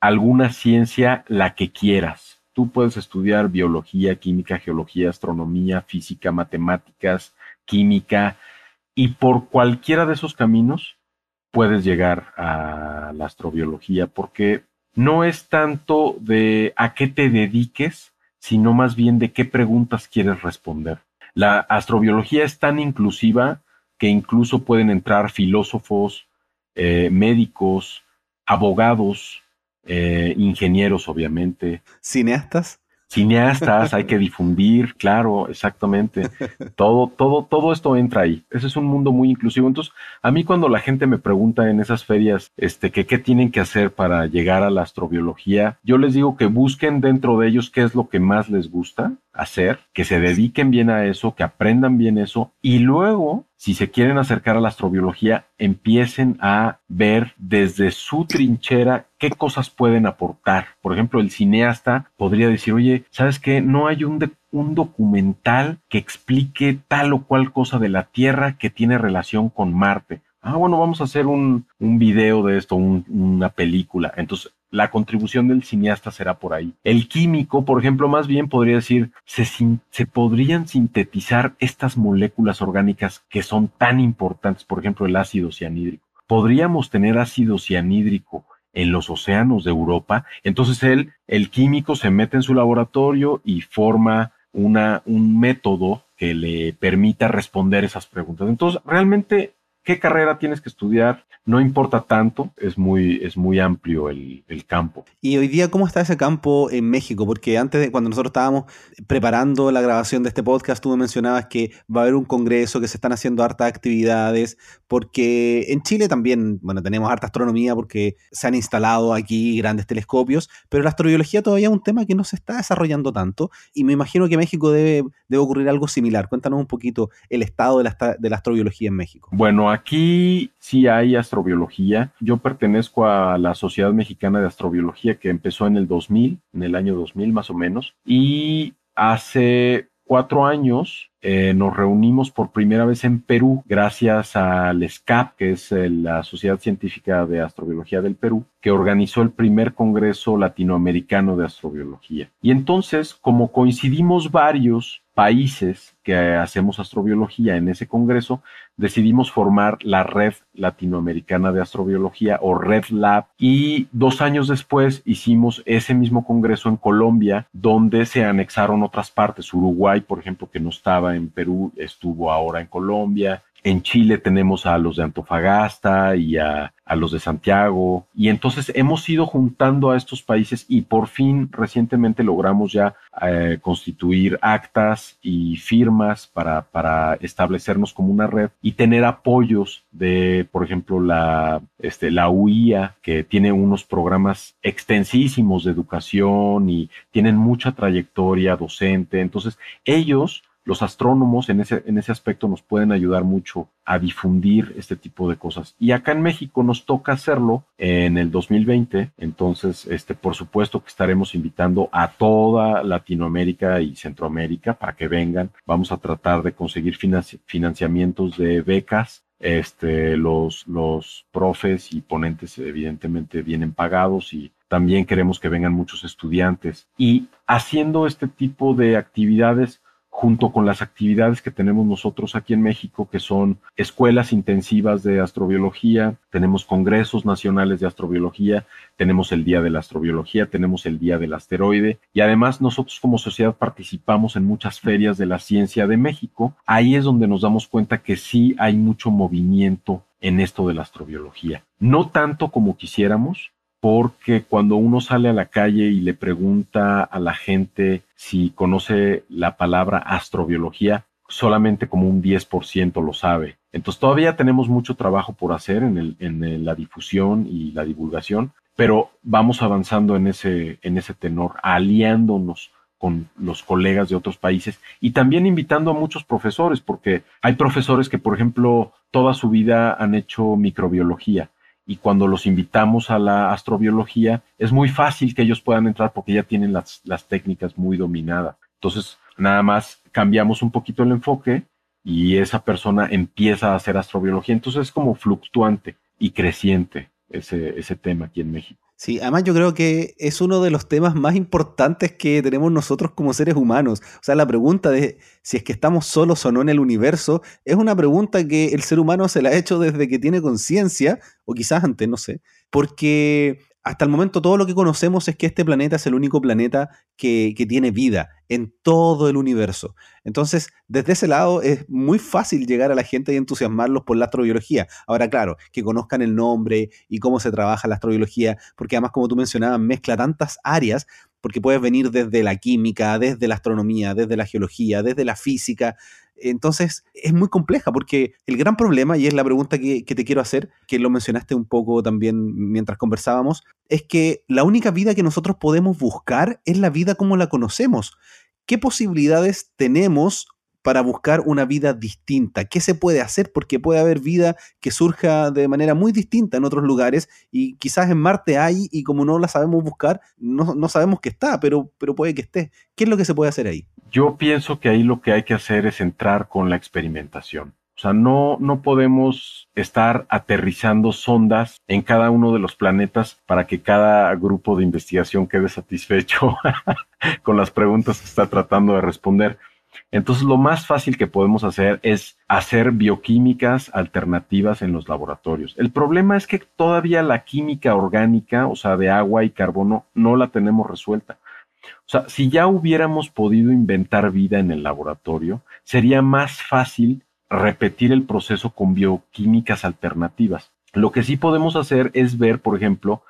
alguna ciencia, la que quieras. Tú puedes estudiar biología, química, geología, astronomía, física, matemáticas, química, y por cualquiera de esos caminos puedes llegar a la astrobiología, porque no es tanto de a qué te dediques, sino más bien de qué preguntas quieres responder. La astrobiología es tan inclusiva que incluso pueden entrar filósofos, eh, médicos, abogados, eh, ingenieros, obviamente. ¿Cineastas? Cineastas, hay que difundir, claro, exactamente. Todo, todo, todo esto entra ahí. Ese es un mundo muy inclusivo. Entonces, a mí cuando la gente me pregunta en esas ferias, este, que qué tienen que hacer para llegar a la astrobiología, yo les digo que busquen dentro de ellos qué es lo que más les gusta hacer, que se dediquen bien a eso, que aprendan bien eso y luego si se quieren acercar a la astrobiología, empiecen a ver desde su trinchera qué cosas pueden aportar. Por ejemplo, el cineasta podría decir, oye, ¿sabes qué? No hay un, un documental que explique tal o cual cosa de la Tierra que tiene relación con Marte. Ah, bueno, vamos a hacer un, un video de esto, una película. Entonces, la contribución del cineasta será por ahí. El químico, por ejemplo, más bien podría decir, se, se, podrían sintetizar estas moléculas orgánicas que son tan importantes, por ejemplo, el ácido cianhídrico. Podríamos tener ácido cianhídrico en los océanos de Europa. Entonces el químico, se mete en su laboratorio y forma una, un método que le permita responder esas preguntas. Entonces, realmente ¿Qué carrera tienes que estudiar? No importa tanto, es muy, es muy amplio el, campo. Y hoy día, ¿cómo está ese campo en México? Porque antes de cuando nosotros estábamos preparando la grabación de este podcast, tú me mencionabas que va a haber un congreso, que se están haciendo hartas actividades, porque en Chile también, bueno, tenemos harta astronomía porque se han instalado aquí grandes telescopios, pero la astrobiología todavía es un tema que no se está desarrollando tanto y me imagino que en México debe, debe ocurrir algo similar. Cuéntanos un poquito el estado de la, de la astrobiología en México. Bueno, aquí sí hay astrobiología. Yo pertenezco a la Sociedad Mexicana de Astrobiología que empezó en el 2000, en el año 2000 más o menos, y hace cuatro años eh, nos reunimos por primera vez en Perú gracias al SCAP, que es eh, la Sociedad Científica de Astrobiología del Perú, que organizó el primer Congreso Latinoamericano de Astrobiología. Y entonces, como coincidimos varios países que hacemos astrobiología en ese congreso, decidimos formar la Red Latinoamericana de Astrobiología o Red Lab y dos años después hicimos ese mismo congreso en Colombia donde se anexaron otras partes. Uruguay, por ejemplo, que no estaba en Perú, estuvo ahora en Colombia. En Chile tenemos a los de Antofagasta y a, los de Santiago. Y entonces hemos ido juntando a estos países y por fin recientemente logramos ya eh, constituir actas y firmas para, para, establecernos como una red y tener apoyos de, por ejemplo, la, este, la UIA, que tiene unos programas extensísimos de educación y tienen mucha trayectoria docente. Entonces ellos los astrónomos en ese, en ese aspecto nos pueden ayudar mucho a difundir este tipo de cosas. Y acá en México nos toca hacerlo en el 2020, entonces, este, por supuesto que estaremos invitando a toda Latinoamérica y Centroamérica para que vengan. Vamos a tratar de conseguir financiamientos de becas este, los, los profes y ponentes evidentemente vienen pagados y también queremos que vengan muchos estudiantes. Y haciendo este tipo de actividades junto con las actividades que tenemos nosotros aquí en México, que son escuelas intensivas de astrobiología, tenemos congresos nacionales de astrobiología, tenemos el Día de la Astrobiología, tenemos el Día del Asteroide y además nosotros como sociedad participamos en muchas ferias de la ciencia de México. Ahí es donde nos damos cuenta que sí hay mucho movimiento en esto de la astrobiología. No tanto como quisiéramos, porque cuando uno sale a la calle y le pregunta a la gente si conoce la palabra astrobiología, solamente como un 10% lo sabe. Entonces todavía tenemos mucho trabajo por hacer en, la difusión y la divulgación, pero vamos avanzando en ese, en ese tenor, aliándonos con los colegas de otros países y también invitando a muchos profesores, porque hay profesores que, por ejemplo, toda su vida han hecho microbiología y cuando los invitamos a la astrobiología es muy fácil que ellos puedan entrar porque ya tienen las, las técnicas muy dominadas. Entonces, nada más cambiamos un poquito el enfoque y esa persona empieza a hacer astrobiología. Entonces es como fluctuante y creciente ese, ese tema aquí en México. Sí, además yo creo que es uno de los temas más importantes que tenemos nosotros como seres humanos. O sea, la pregunta de si es que estamos solos o no en el universo es una pregunta que el ser humano se la ha hecho desde que tiene conciencia, o quizás antes, no sé, porque hasta el momento todo lo que conocemos es que este planeta es el único planeta que, tiene vida en todo el universo. Entonces, desde ese lado es muy fácil llegar a la gente y entusiasmarlos por la astrobiología. Ahora, claro, que conozcan el nombre y cómo se trabaja la astrobiología, porque además, como tú mencionabas, mezcla tantas áreas, porque puedes venir desde la química, desde la astronomía, desde la geología, desde la física, entonces es muy compleja porque el gran problema, y es la pregunta que, te quiero hacer, que lo mencionaste un poco también mientras conversábamos, es que la única vida que nosotros podemos buscar es la vida como la conocemos. ¿Qué posibilidades tenemos para buscar una vida distinta? ¿Qué se puede hacer? Porque puede haber vida que surja de manera muy distinta en otros lugares y quizás en Marte hay y como no la sabemos buscar, no, no sabemos que está, pero, pero puede que esté. ¿Qué es lo que se puede hacer ahí? Yo pienso que ahí lo que hay que hacer es entrar con la experimentación. O sea, no, no podemos estar aterrizando sondas en cada uno de los planetas para que cada grupo de investigación quede satisfecho con las preguntas que está tratando de responder. Entonces, lo más fácil que podemos hacer es hacer bioquímicas alternativas en los laboratorios. El problema es que todavía la química orgánica, o sea, de agua y carbono, no la tenemos resuelta. O sea, si ya hubiéramos podido inventar vida en el laboratorio, sería más fácil repetir el proceso con bioquímicas alternativas. Lo que sí podemos hacer es ver, por ejemplo,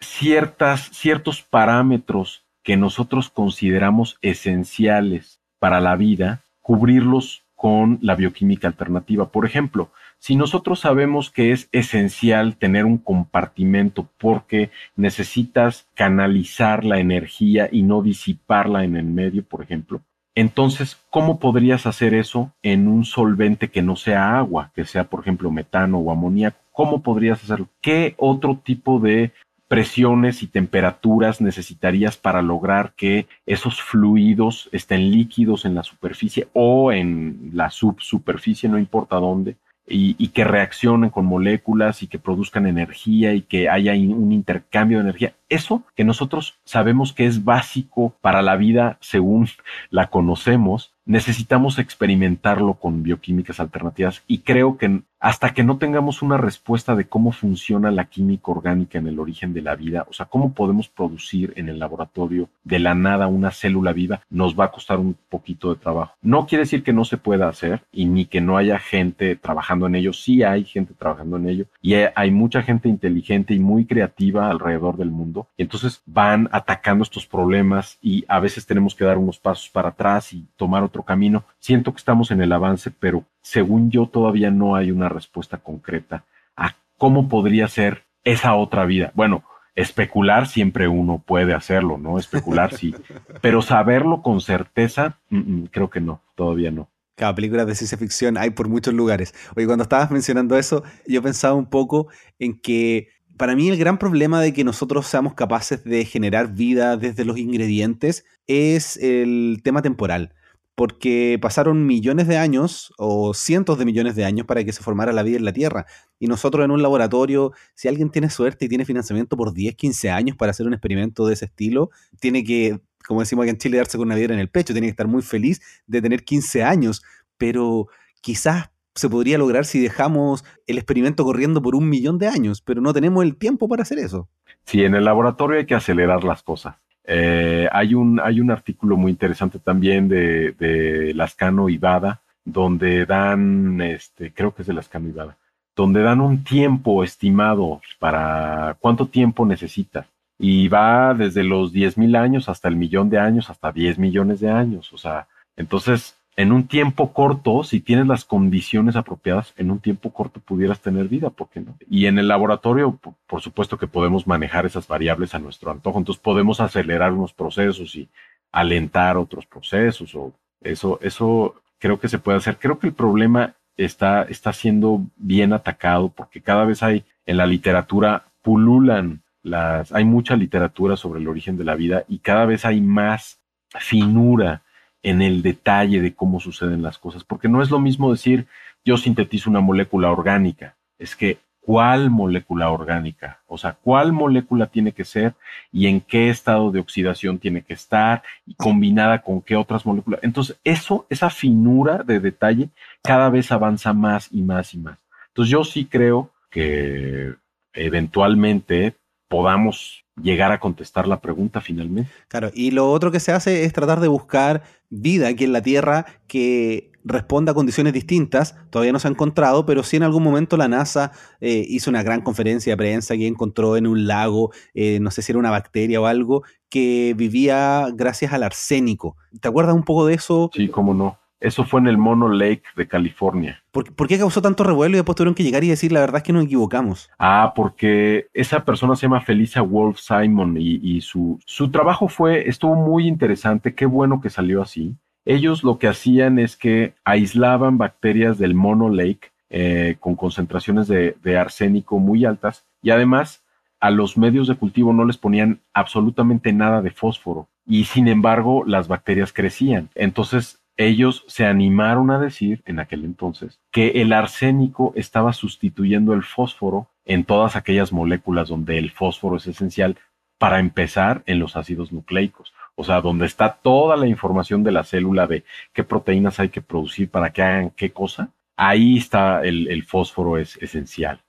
ciertas, ciertos parámetros que nosotros consideramos esenciales para la vida, cubrirlos con la bioquímica alternativa. Por ejemplo, si nosotros sabemos que es esencial tener un compartimento porque necesitas canalizar la energía y no disiparla en el medio, por ejemplo, entonces, ¿cómo podrías hacer eso en un solvente que no sea agua, que sea, por ejemplo, metano o amoníaco? ¿Cómo podrías hacerlo? ¿Qué otro tipo de presiones y temperaturas necesitarías para lograr que esos fluidos estén líquidos en la superficie o en la subsuperficie, no importa dónde, y, que reaccionen con moléculas y que produzcan energía y que haya un intercambio de energía. Eso que nosotros sabemos que es básico para la vida según la conocemos, necesitamos experimentarlo con bioquímicas alternativas y creo que hasta que no tengamos una respuesta de cómo funciona la química orgánica en el origen de la vida, o sea, cómo podemos producir en el laboratorio de la nada una célula viva, nos va a costar un poquito de trabajo. No quiere decir que no se pueda hacer y ni que no haya gente trabajando en ello, sí hay gente trabajando en ello y hay mucha gente inteligente y muy creativa alrededor del mundo entonces van atacando estos problemas y a veces tenemos que dar unos pasos para atrás y tomar otro camino. Siento que estamos en el avance, pero según yo todavía no hay una respuesta concreta a cómo podría ser esa otra vida. Bueno, especular siempre uno puede hacerlo, ¿no? Especular sí, pero saberlo con certeza, mm, mm, creo que no, todavía no. Cada película de ciencia ficción hay por muchos lugares. Oye, cuando estabas mencionando eso, yo pensaba un poco en que para mí el gran problema de que nosotros seamos capaces de generar vida desde los ingredientes es el tema temporal porque pasaron millones de años o cientos de millones de años para que se formara la vida en la Tierra. Y nosotros en un laboratorio, si alguien tiene suerte y tiene financiamiento por 10, 15 años para hacer un experimento de ese estilo, tiene que, como decimos aquí en Chile, darse con una piedra en el pecho, tiene que estar muy feliz de tener 15 años, pero quizás se podría lograr si dejamos el experimento corriendo por un millón de años, pero no tenemos el tiempo para hacer eso. Sí, en el laboratorio hay que acelerar las cosas. Eh, hay, un, hay un artículo muy interesante también de, Lascano y Bada, donde dan, este, creo que es de Lascano y Bada, donde dan un tiempo estimado para cuánto tiempo necesitas. Y va desde los 10.000 años hasta el millón de años, hasta 10 millones de años. O sea, entonces en un tiempo corto, si tienes las condiciones apropiadas, en un tiempo corto pudieras tener vida, ¿por qué no? Y en el laboratorio, por, supuesto que podemos manejar esas variables a nuestro antojo, entonces podemos acelerar unos procesos y alentar otros procesos, o eso, eso creo que se puede hacer. Creo que el problema está, está siendo bien atacado porque cada vez hay en la literatura pululan las, hay mucha literatura sobre el origen de la vida y cada vez hay más finura en el detalle de cómo suceden las cosas, porque no es lo mismo decir yo sintetizo una molécula orgánica, es que cuál molécula orgánica, o sea, cuál molécula tiene que ser y en qué estado de oxidación tiene que estar y combinada con qué otras moléculas. Entonces, eso, esa finura de detalle cada vez avanza más y más y más. Entonces, yo sí creo que eventualmente podamos llegar a contestar la pregunta finalmente. Claro, y lo otro que se hace es tratar de buscar vida aquí en la Tierra que responda a condiciones distintas. Todavía no se ha encontrado, pero sí en algún momento la NASA eh, hizo una gran conferencia de prensa que encontró en un lago, eh, no sé si era una bacteria o algo, que vivía gracias al arsénico. ¿Te acuerdas un poco de eso? Sí, cómo no. Eso fue en el Mono Lake de California. ¿Por, qué causó tanto revuelo y después tuvieron que llegar y decir la verdad es que nos equivocamos? Ah, porque esa persona se llama Felicia Wolf Simon y, su, su trabajo fue, estuvo muy interesante, qué bueno que salió así. Ellos lo que hacían es que aislaban bacterias del Mono Lake eh, con concentraciones de, de arsénico muy altas y además a los medios de cultivo no les ponían absolutamente nada de fósforo y sin embargo las bacterias crecían. Entonces ellos se animaron a decir en aquel entonces que el arsénico estaba sustituyendo el fósforo en todas aquellas moléculas donde el fósforo es esencial para empezar en los ácidos nucleicos. O sea, donde está toda la información de la célula de qué proteínas hay que producir para que hagan qué cosa, ahí está el, fósforo es esencial.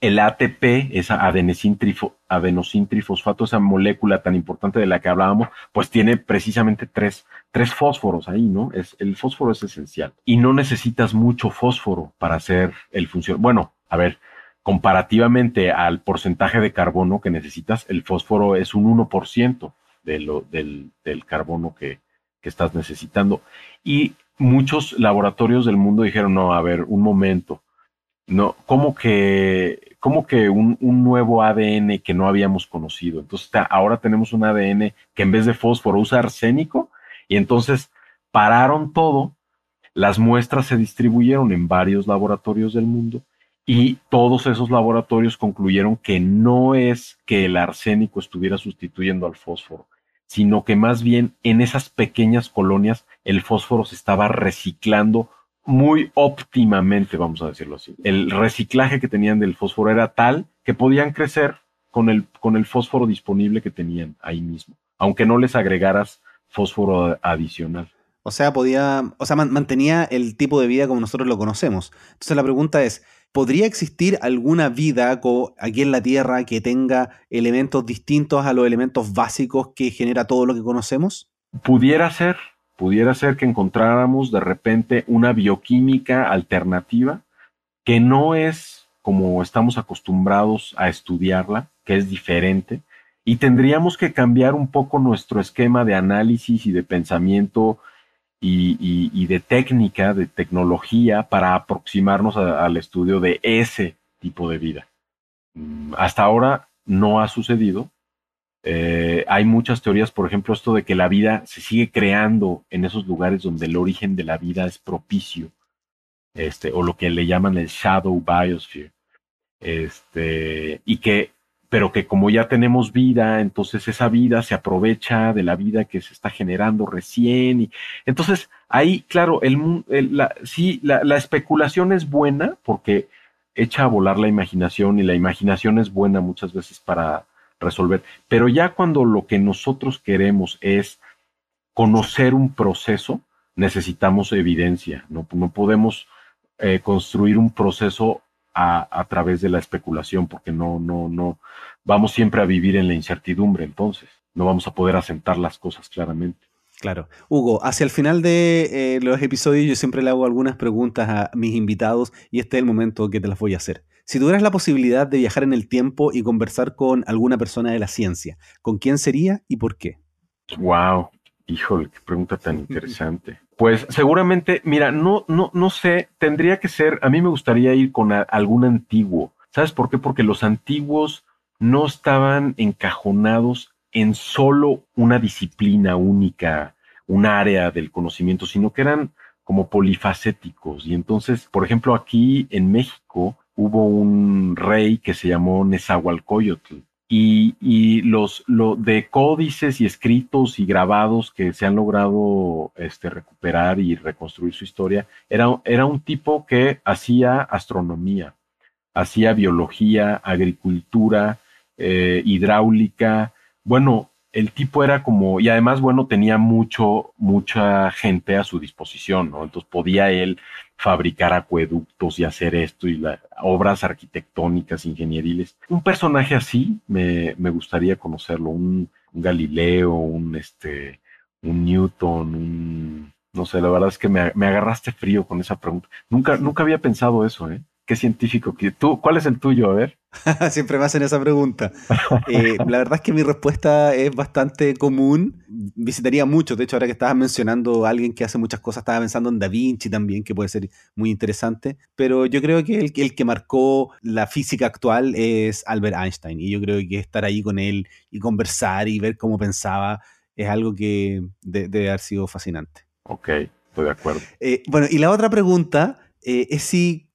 El ATP, esa adenosintrifosfato, esa molécula tan importante de la que hablábamos, pues tiene precisamente tres tres fósforos ahí, ¿no? Es, el fósforo es esencial. Y no necesitas mucho fósforo para hacer el función. Bueno, a ver, comparativamente al porcentaje de carbono que necesitas, el fósforo es un 1% de lo, del, del carbono que, que estás necesitando. Y muchos laboratorios del mundo dijeron, no, a ver, un momento, no, como que, como que un, un, nuevo ADN que no habíamos conocido. Entonces ahora tenemos un ADN que en vez de fósforo usa arsénico y entonces pararon todo, las muestras se distribuyeron en varios laboratorios del mundo y todos esos laboratorios concluyeron que no es que el arsénico estuviera sustituyendo al fósforo, sino que más bien en esas pequeñas colonias el fósforo se estaba reciclando muy óptimamente, vamos a decirlo así. El reciclaje que tenían del fósforo era tal que podían crecer con el, con el fósforo disponible que tenían ahí mismo, aunque no les agregaras fósforo adicional. O sea, podía, o sea, mantenía el tipo de vida como nosotros lo conocemos. Entonces la pregunta es, ¿podría existir alguna vida aquí en la Tierra que tenga elementos distintos a los elementos básicos que genera todo lo que conocemos? Pudiera ser, pudiera ser que encontráramos de repente una bioquímica alternativa que no es como estamos acostumbrados a estudiarla, que es diferente, y tendríamos que cambiar un poco nuestro esquema de análisis y de pensamiento y, de técnica, de tecnología, para aproximarnos al estudio de ese tipo de vida. Mm, hasta ahora no ha sucedido. Eh, hay muchas teorías, por ejemplo, esto de que la vida se sigue creando en esos lugares donde el origen de la vida es propicio, este, o lo que le llaman el shadow biosphere, este, y que pero que como ya tenemos vida, entonces esa vida se aprovecha de la vida que se está generando recién. Y, entonces, ahí, claro, el, la, sí, la, especulación es buena porque echa a volar la imaginación y la imaginación es buena muchas veces para resolver, pero ya cuando lo que nosotros queremos es conocer un proceso, necesitamos evidencia, no, no podemos eh, construir un proceso a, través de la especulación, porque no, no, no, vamos siempre a vivir en la incertidumbre, entonces, no vamos a poder asentar las cosas claramente. Claro. Hugo, hacia el final de eh, los episodios yo siempre le hago algunas preguntas a mis invitados y este es el momento que te las voy a hacer. Si tuvieras la posibilidad de viajar en el tiempo y conversar con alguna persona de la ciencia, ¿con quién sería y por qué? Wow, híjole, qué pregunta tan interesante. Pues seguramente, mira, no, no, no sé, tendría que ser, a mí me gustaría ir con algún antiguo. ¿Sabes por qué? Porque los antiguos no estaban encajonados en solo una disciplina única, un área del conocimiento, sino que eran como polifacéticos. Y entonces, por ejemplo, aquí en México hubo un rey que se llamó Nezahualcóyotl y, los lo de códices y escritos y grabados que se han logrado este, recuperar y reconstruir su historia, era, era un tipo que hacía astronomía, hacía biología, agricultura, eh, hidráulica. Bueno, el tipo era como, y además, bueno, tenía mucho, mucha gente a su disposición, ¿no? Entonces podía él fabricar acueductos y hacer esto y obras arquitectónicas, ingenieriles. Un personaje así me, me gustaría conocerlo, un, Galileo, un, este, un Newton, un, no sé, la verdad es que me, me, agarraste frío con esa pregunta. Nunca, nunca había pensado eso, ¿eh? ¿Qué científico? ¿Tú, ¿Cuál es el tuyo? A ver. Siempre me hacen esa pregunta. Eh, la verdad es que mi respuesta es bastante común. Visitaría mucho. De hecho, ahora que estabas mencionando a alguien que hace muchas cosas, estaba pensando en Da Vinci también, que puede ser muy interesante. Pero yo creo que el, el que marcó la física actual es Albert Einstein. Y yo creo que estar ahí con él y conversar y ver cómo pensaba es algo que debe haber sido fascinante. Ok, estoy de acuerdo. Eh, bueno, y la otra pregunta eh, es si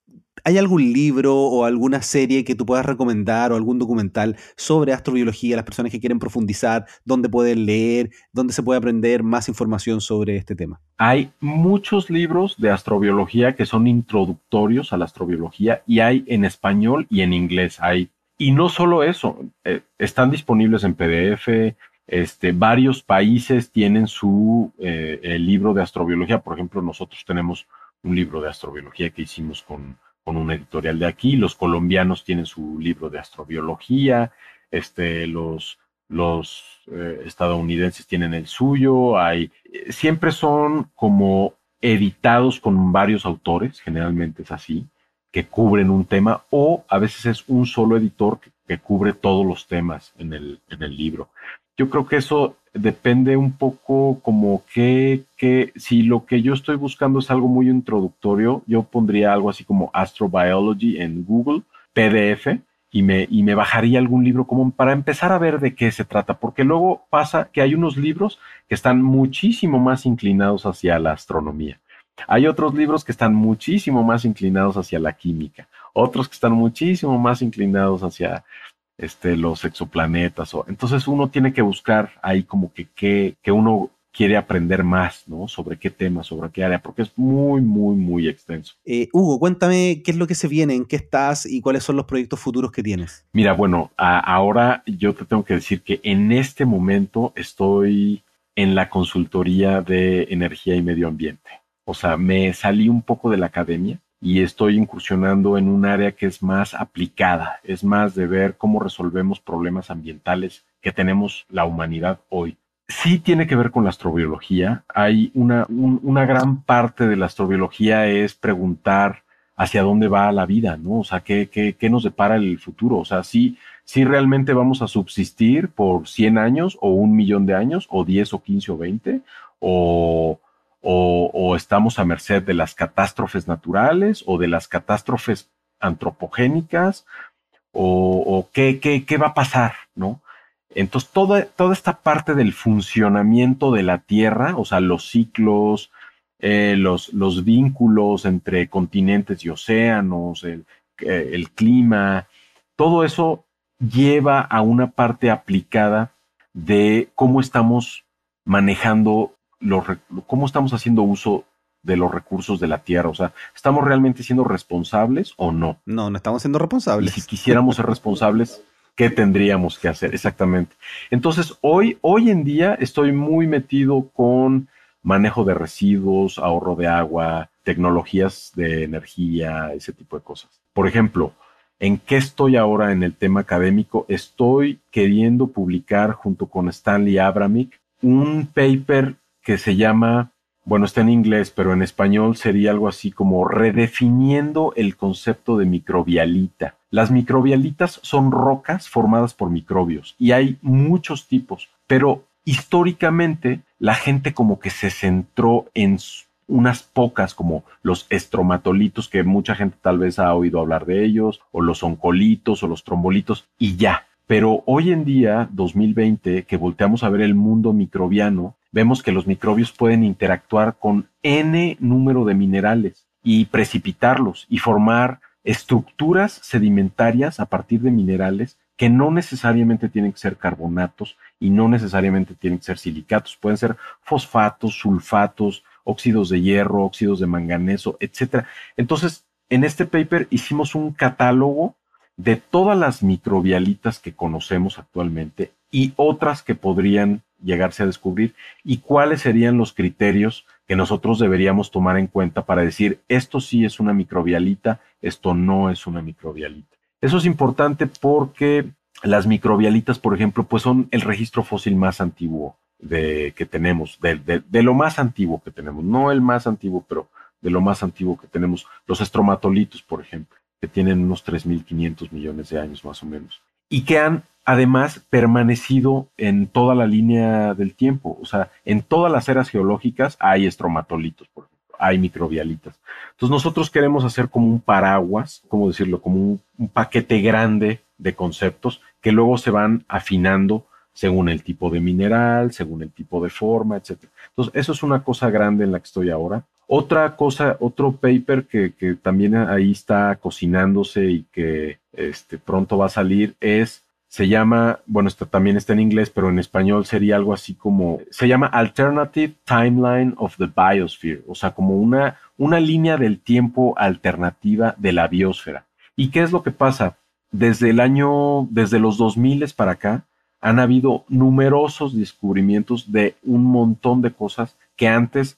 ¿Hay algún libro o alguna serie que tú puedas recomendar o algún documental sobre astrobiología, las personas que quieren profundizar, dónde pueden leer, dónde se puede aprender más información sobre este tema? Hay muchos libros de astrobiología que son introductorios a la astrobiología y hay en español y en inglés. Hay. Y no solo eso, eh, están disponibles en PDF. Este, varios países tienen su eh, libro de astrobiología. Por ejemplo, nosotros tenemos un libro de astrobiología que hicimos con con una editorial de aquí. Los colombianos tienen su libro de astrobiología, este, los los eh, estadounidenses tienen el suyo, hay, eh, siempre son como editados con varios autores, generalmente es así, que cubren un tema, o a veces es un solo editor que, cubre todos los temas en el, en el libro. Yo creo que eso depende un poco como que, que, si lo que yo estoy buscando es algo muy introductorio, yo pondría algo así como Astrobiology en Google, PDF, y me, y me bajaría algún libro como para empezar a ver de qué se trata, porque luego pasa que hay unos libros que están muchísimo más inclinados hacia la astronomía. Hay otros libros que están muchísimo más inclinados hacia la química, otros que están muchísimo más inclinados hacia este, los exoplanetas. O, entonces uno tiene que buscar ahí como que, que, que uno quiere aprender más, ¿no? Sobre qué tema, sobre qué área, porque es muy, muy, muy extenso. Eh, Hugo, cuéntame qué es lo que se viene, en qué estás y cuáles son los proyectos futuros que tienes. Mira, bueno, ahora yo te tengo que decir que en este momento estoy en la consultoría de energía y medio ambiente. O sea, me salí un poco de la academia y estoy incursionando en un área que es más aplicada, es más de ver cómo resolvemos problemas ambientales que tenemos la humanidad hoy sí tiene que ver con la astrobiología. Hay una, una gran parte de la astrobiología es preguntar hacia dónde va la vida, ¿no? O sea, ¿qué, qué, qué nos depara el futuro? O sea, si si realmente vamos a subsistir por 100 años o un millón de años o 10 o 15 o 20 o, o, estamos a merced de las catástrofes naturales o de las catástrofes antropogénicas o, o qué, qué, qué va a pasar, ¿no? Entonces, toda, toda esta parte del funcionamiento de la Tierra, o sea, los ciclos, eh, los, los, vínculos entre continentes y océanos, el, eh, el, clima, todo eso lleva a una parte aplicada de cómo estamos manejando los, cómo estamos haciendo uso de los recursos de la tierra. O sea, ¿estamos realmente siendo responsables o no? No, no estamos siendo responsables. Y si quisiéramos ser responsables, qué tendríamos que hacer exactamente. Entonces, hoy, hoy en día estoy muy metido con manejo de residuos, ahorro de agua, tecnologías de energía, ese tipo de cosas. Por ejemplo, ¿en qué estoy ahora en el tema académico? Estoy queriendo publicar junto con Stanley Abramick un paper que se llama, bueno, está en inglés, pero en español sería algo así como redefiniendo el concepto de microbialita. Las microbialitas son rocas formadas por microbios y hay muchos tipos, pero históricamente la gente como que se centró en unas pocas como los estromatolitos, que mucha gente tal vez ha oído hablar de ellos, o los oncolitos o los trombolitos, y ya. Pero hoy en día, 2020, que volteamos a ver el mundo microbiano, vemos que los microbios pueden interactuar con n número de minerales y precipitarlos y formar estructuras sedimentarias a partir de minerales que no necesariamente tienen que ser carbonatos y no necesariamente tienen que ser silicatos, pueden ser fosfatos, sulfatos, óxidos de hierro, óxidos de manganeso, etc. Entonces, en este paper hicimos un catálogo de todas las microbialitas que conocemos actualmente y otras que podrían llegarse a descubrir y cuáles serían los criterios que nosotros deberíamos tomar en cuenta para decir esto sí es una microbialita, esto no es una microbialita. Eso es importante porque las microbialitas, por ejemplo, pues son el registro fósil más antiguo de, que tenemos, de, de, lo más antiguo que tenemos, no el más antiguo, pero de lo más antiguo que tenemos, los estromatolitos, por ejemplo, que tienen unos 3.500 millones de años más o menos, y que han además permanecido en toda la línea del tiempo. O sea, en todas las eras geológicas hay estromatolitos, por ejemplo, hay microbialitas. Entonces nosotros queremos hacer como un paraguas, ¿cómo decirlo? Como un, un paquete grande de conceptos que luego se van afinando según el tipo de mineral, según el tipo de forma, etc. Entonces, eso es una cosa grande en la que estoy ahora. Otra cosa, otro paper que, que también ahí está cocinándose y que este, pronto va a salir es se llama, bueno, esto también está en inglés, pero en español sería algo así como, se llama Alternative Timeline of the Biosphere, o sea, como una, una línea del tiempo alternativa de la biosfera. ¿Y qué es lo que pasa? Desde el año, desde los 2000 para acá, han habido numerosos descubrimientos de un montón de cosas que antes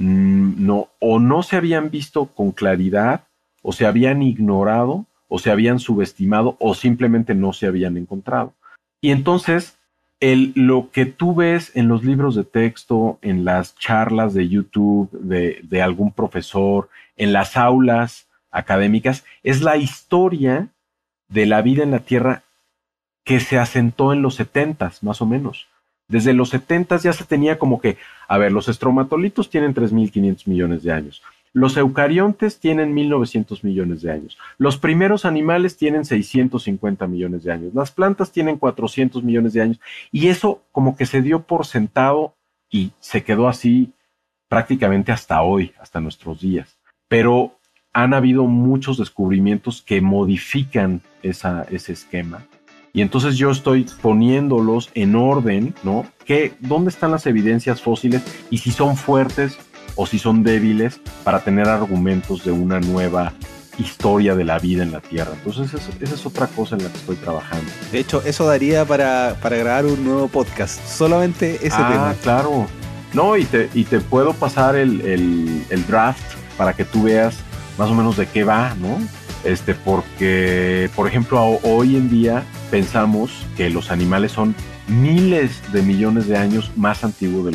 no, o no se habían visto con claridad, o se habían ignorado, o se habían subestimado o simplemente no se habían encontrado. Y entonces el, lo que tú ves en los libros de texto, en las charlas de YouTube de, de algún profesor, en las aulas académicas, es la historia de la vida en la Tierra que se asentó en los setentas, más o menos. Desde los setentas ya se tenía como que, a ver, los estromatolitos tienen 3.500 millones de años. Los eucariontes tienen 1.900 millones de años. Los primeros animales tienen 650 millones de años. Las plantas tienen 400 millones de años. Y eso como que se dio por sentado y se quedó así prácticamente hasta hoy, hasta nuestros días. Pero han habido muchos descubrimientos que modifican ese esquema. Y entonces yo estoy poniéndolos en orden, ¿no? ¿Qué, ¿Dónde están las evidencias fósiles y si son fuertes o si son débiles para tener argumentos de una nueva historia de la vida en la Tierra. Entonces esa es otra cosa en la que estoy trabajando. De hecho, eso daría para, para grabar un nuevo podcast, solamente ese ah, tema. claro. No, y te, y te puedo pasar el, el, el draft para que tú veas más o menos de qué va, ¿no? Este, porque, por ejemplo, hoy en día pensamos que los animales son miles de millones de años más antiguos de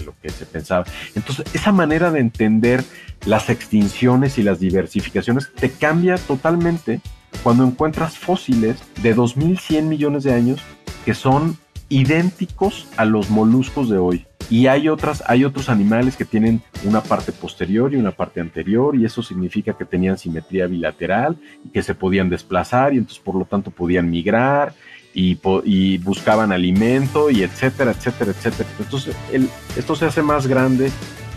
lo que se, pensaba. Entonces, esa manera de entender las extinciones y las diversificaciones te cambia totalmente cuando encuentras fósiles de 2.100 millones de años que son idénticos a los moluscos de hoy. Y hay otras, hay otros animales que tienen una parte posterior y una parte anterior, y eso significa que tenían simetría bilateral y que se podían desplazar, y entonces por lo tanto podían migrar y, y buscaban alimento, y etcétera, etcétera, etcétera. Entonces el, esto se hace más grande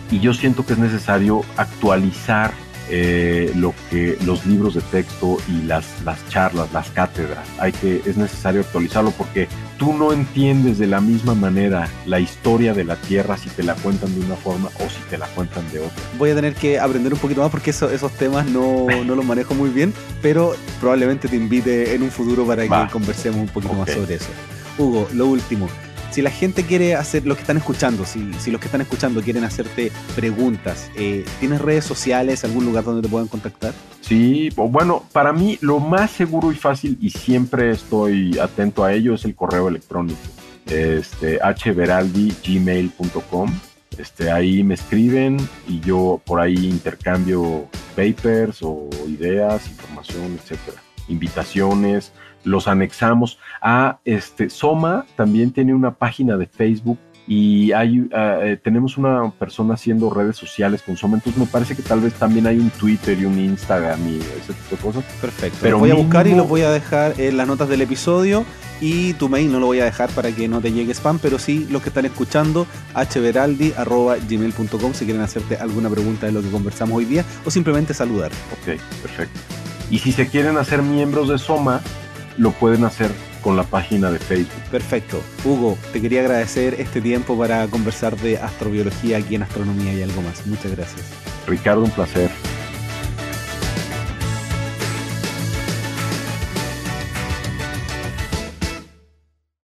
y yo siento que es necesario actualizar eh, lo que los libros de texto y las, las charlas, las cátedras. Hay que, es necesario actualizarlo porque tú no entiendes de la misma manera la historia de la Tierra si te la cuentan de una forma o si te la cuentan de otra. Voy a tener que aprender un poquito más porque esos temas no, no, los manejo muy bien, pero probablemente te invite en un futuro para que conversemos un poquito más sobre eso. Hugo, lo último si la gente quiere hacer, los que están escuchando, si, si los que están escuchando quieren hacerte preguntas, eh, ¿tienes redes sociales, algún lugar donde te puedan contactar? Sí, bueno, para mí lo más seguro y fácil, y siempre estoy atento a ello, es el correo electrónico. Este, hveraldi.gmail.com. Este, ahí me escriben y yo por ahí intercambio papers o ideas, información, etcétera, invitaciones los anexamos a este Soma también tiene una página de Facebook y hay ah, eh, tenemos una persona haciendo redes sociales con Soma, entonces me parece que tal vez también hay un Twitter y un Instagram y ese tipo de cosas. Perfecto. Pero voy a buscar y lo voy a dejar en las notas del episodio y tu mail no lo voy a dejar para que no te llegue spam, pero sí los que están escuchando hveraldi@gmail.com si quieren hacerte alguna pregunta de lo que conversamos hoy día o simplemente saludar. Ok, perfecto. Y si se quieren hacer miembros de Soma, lo pueden hacer con la página de Facebook. Perfecto. Hugo, te quería agradecer este tiempo para conversar de astrobiología aquí en Astronomía y algo más. Muchas gracias. Ricardo, un placer.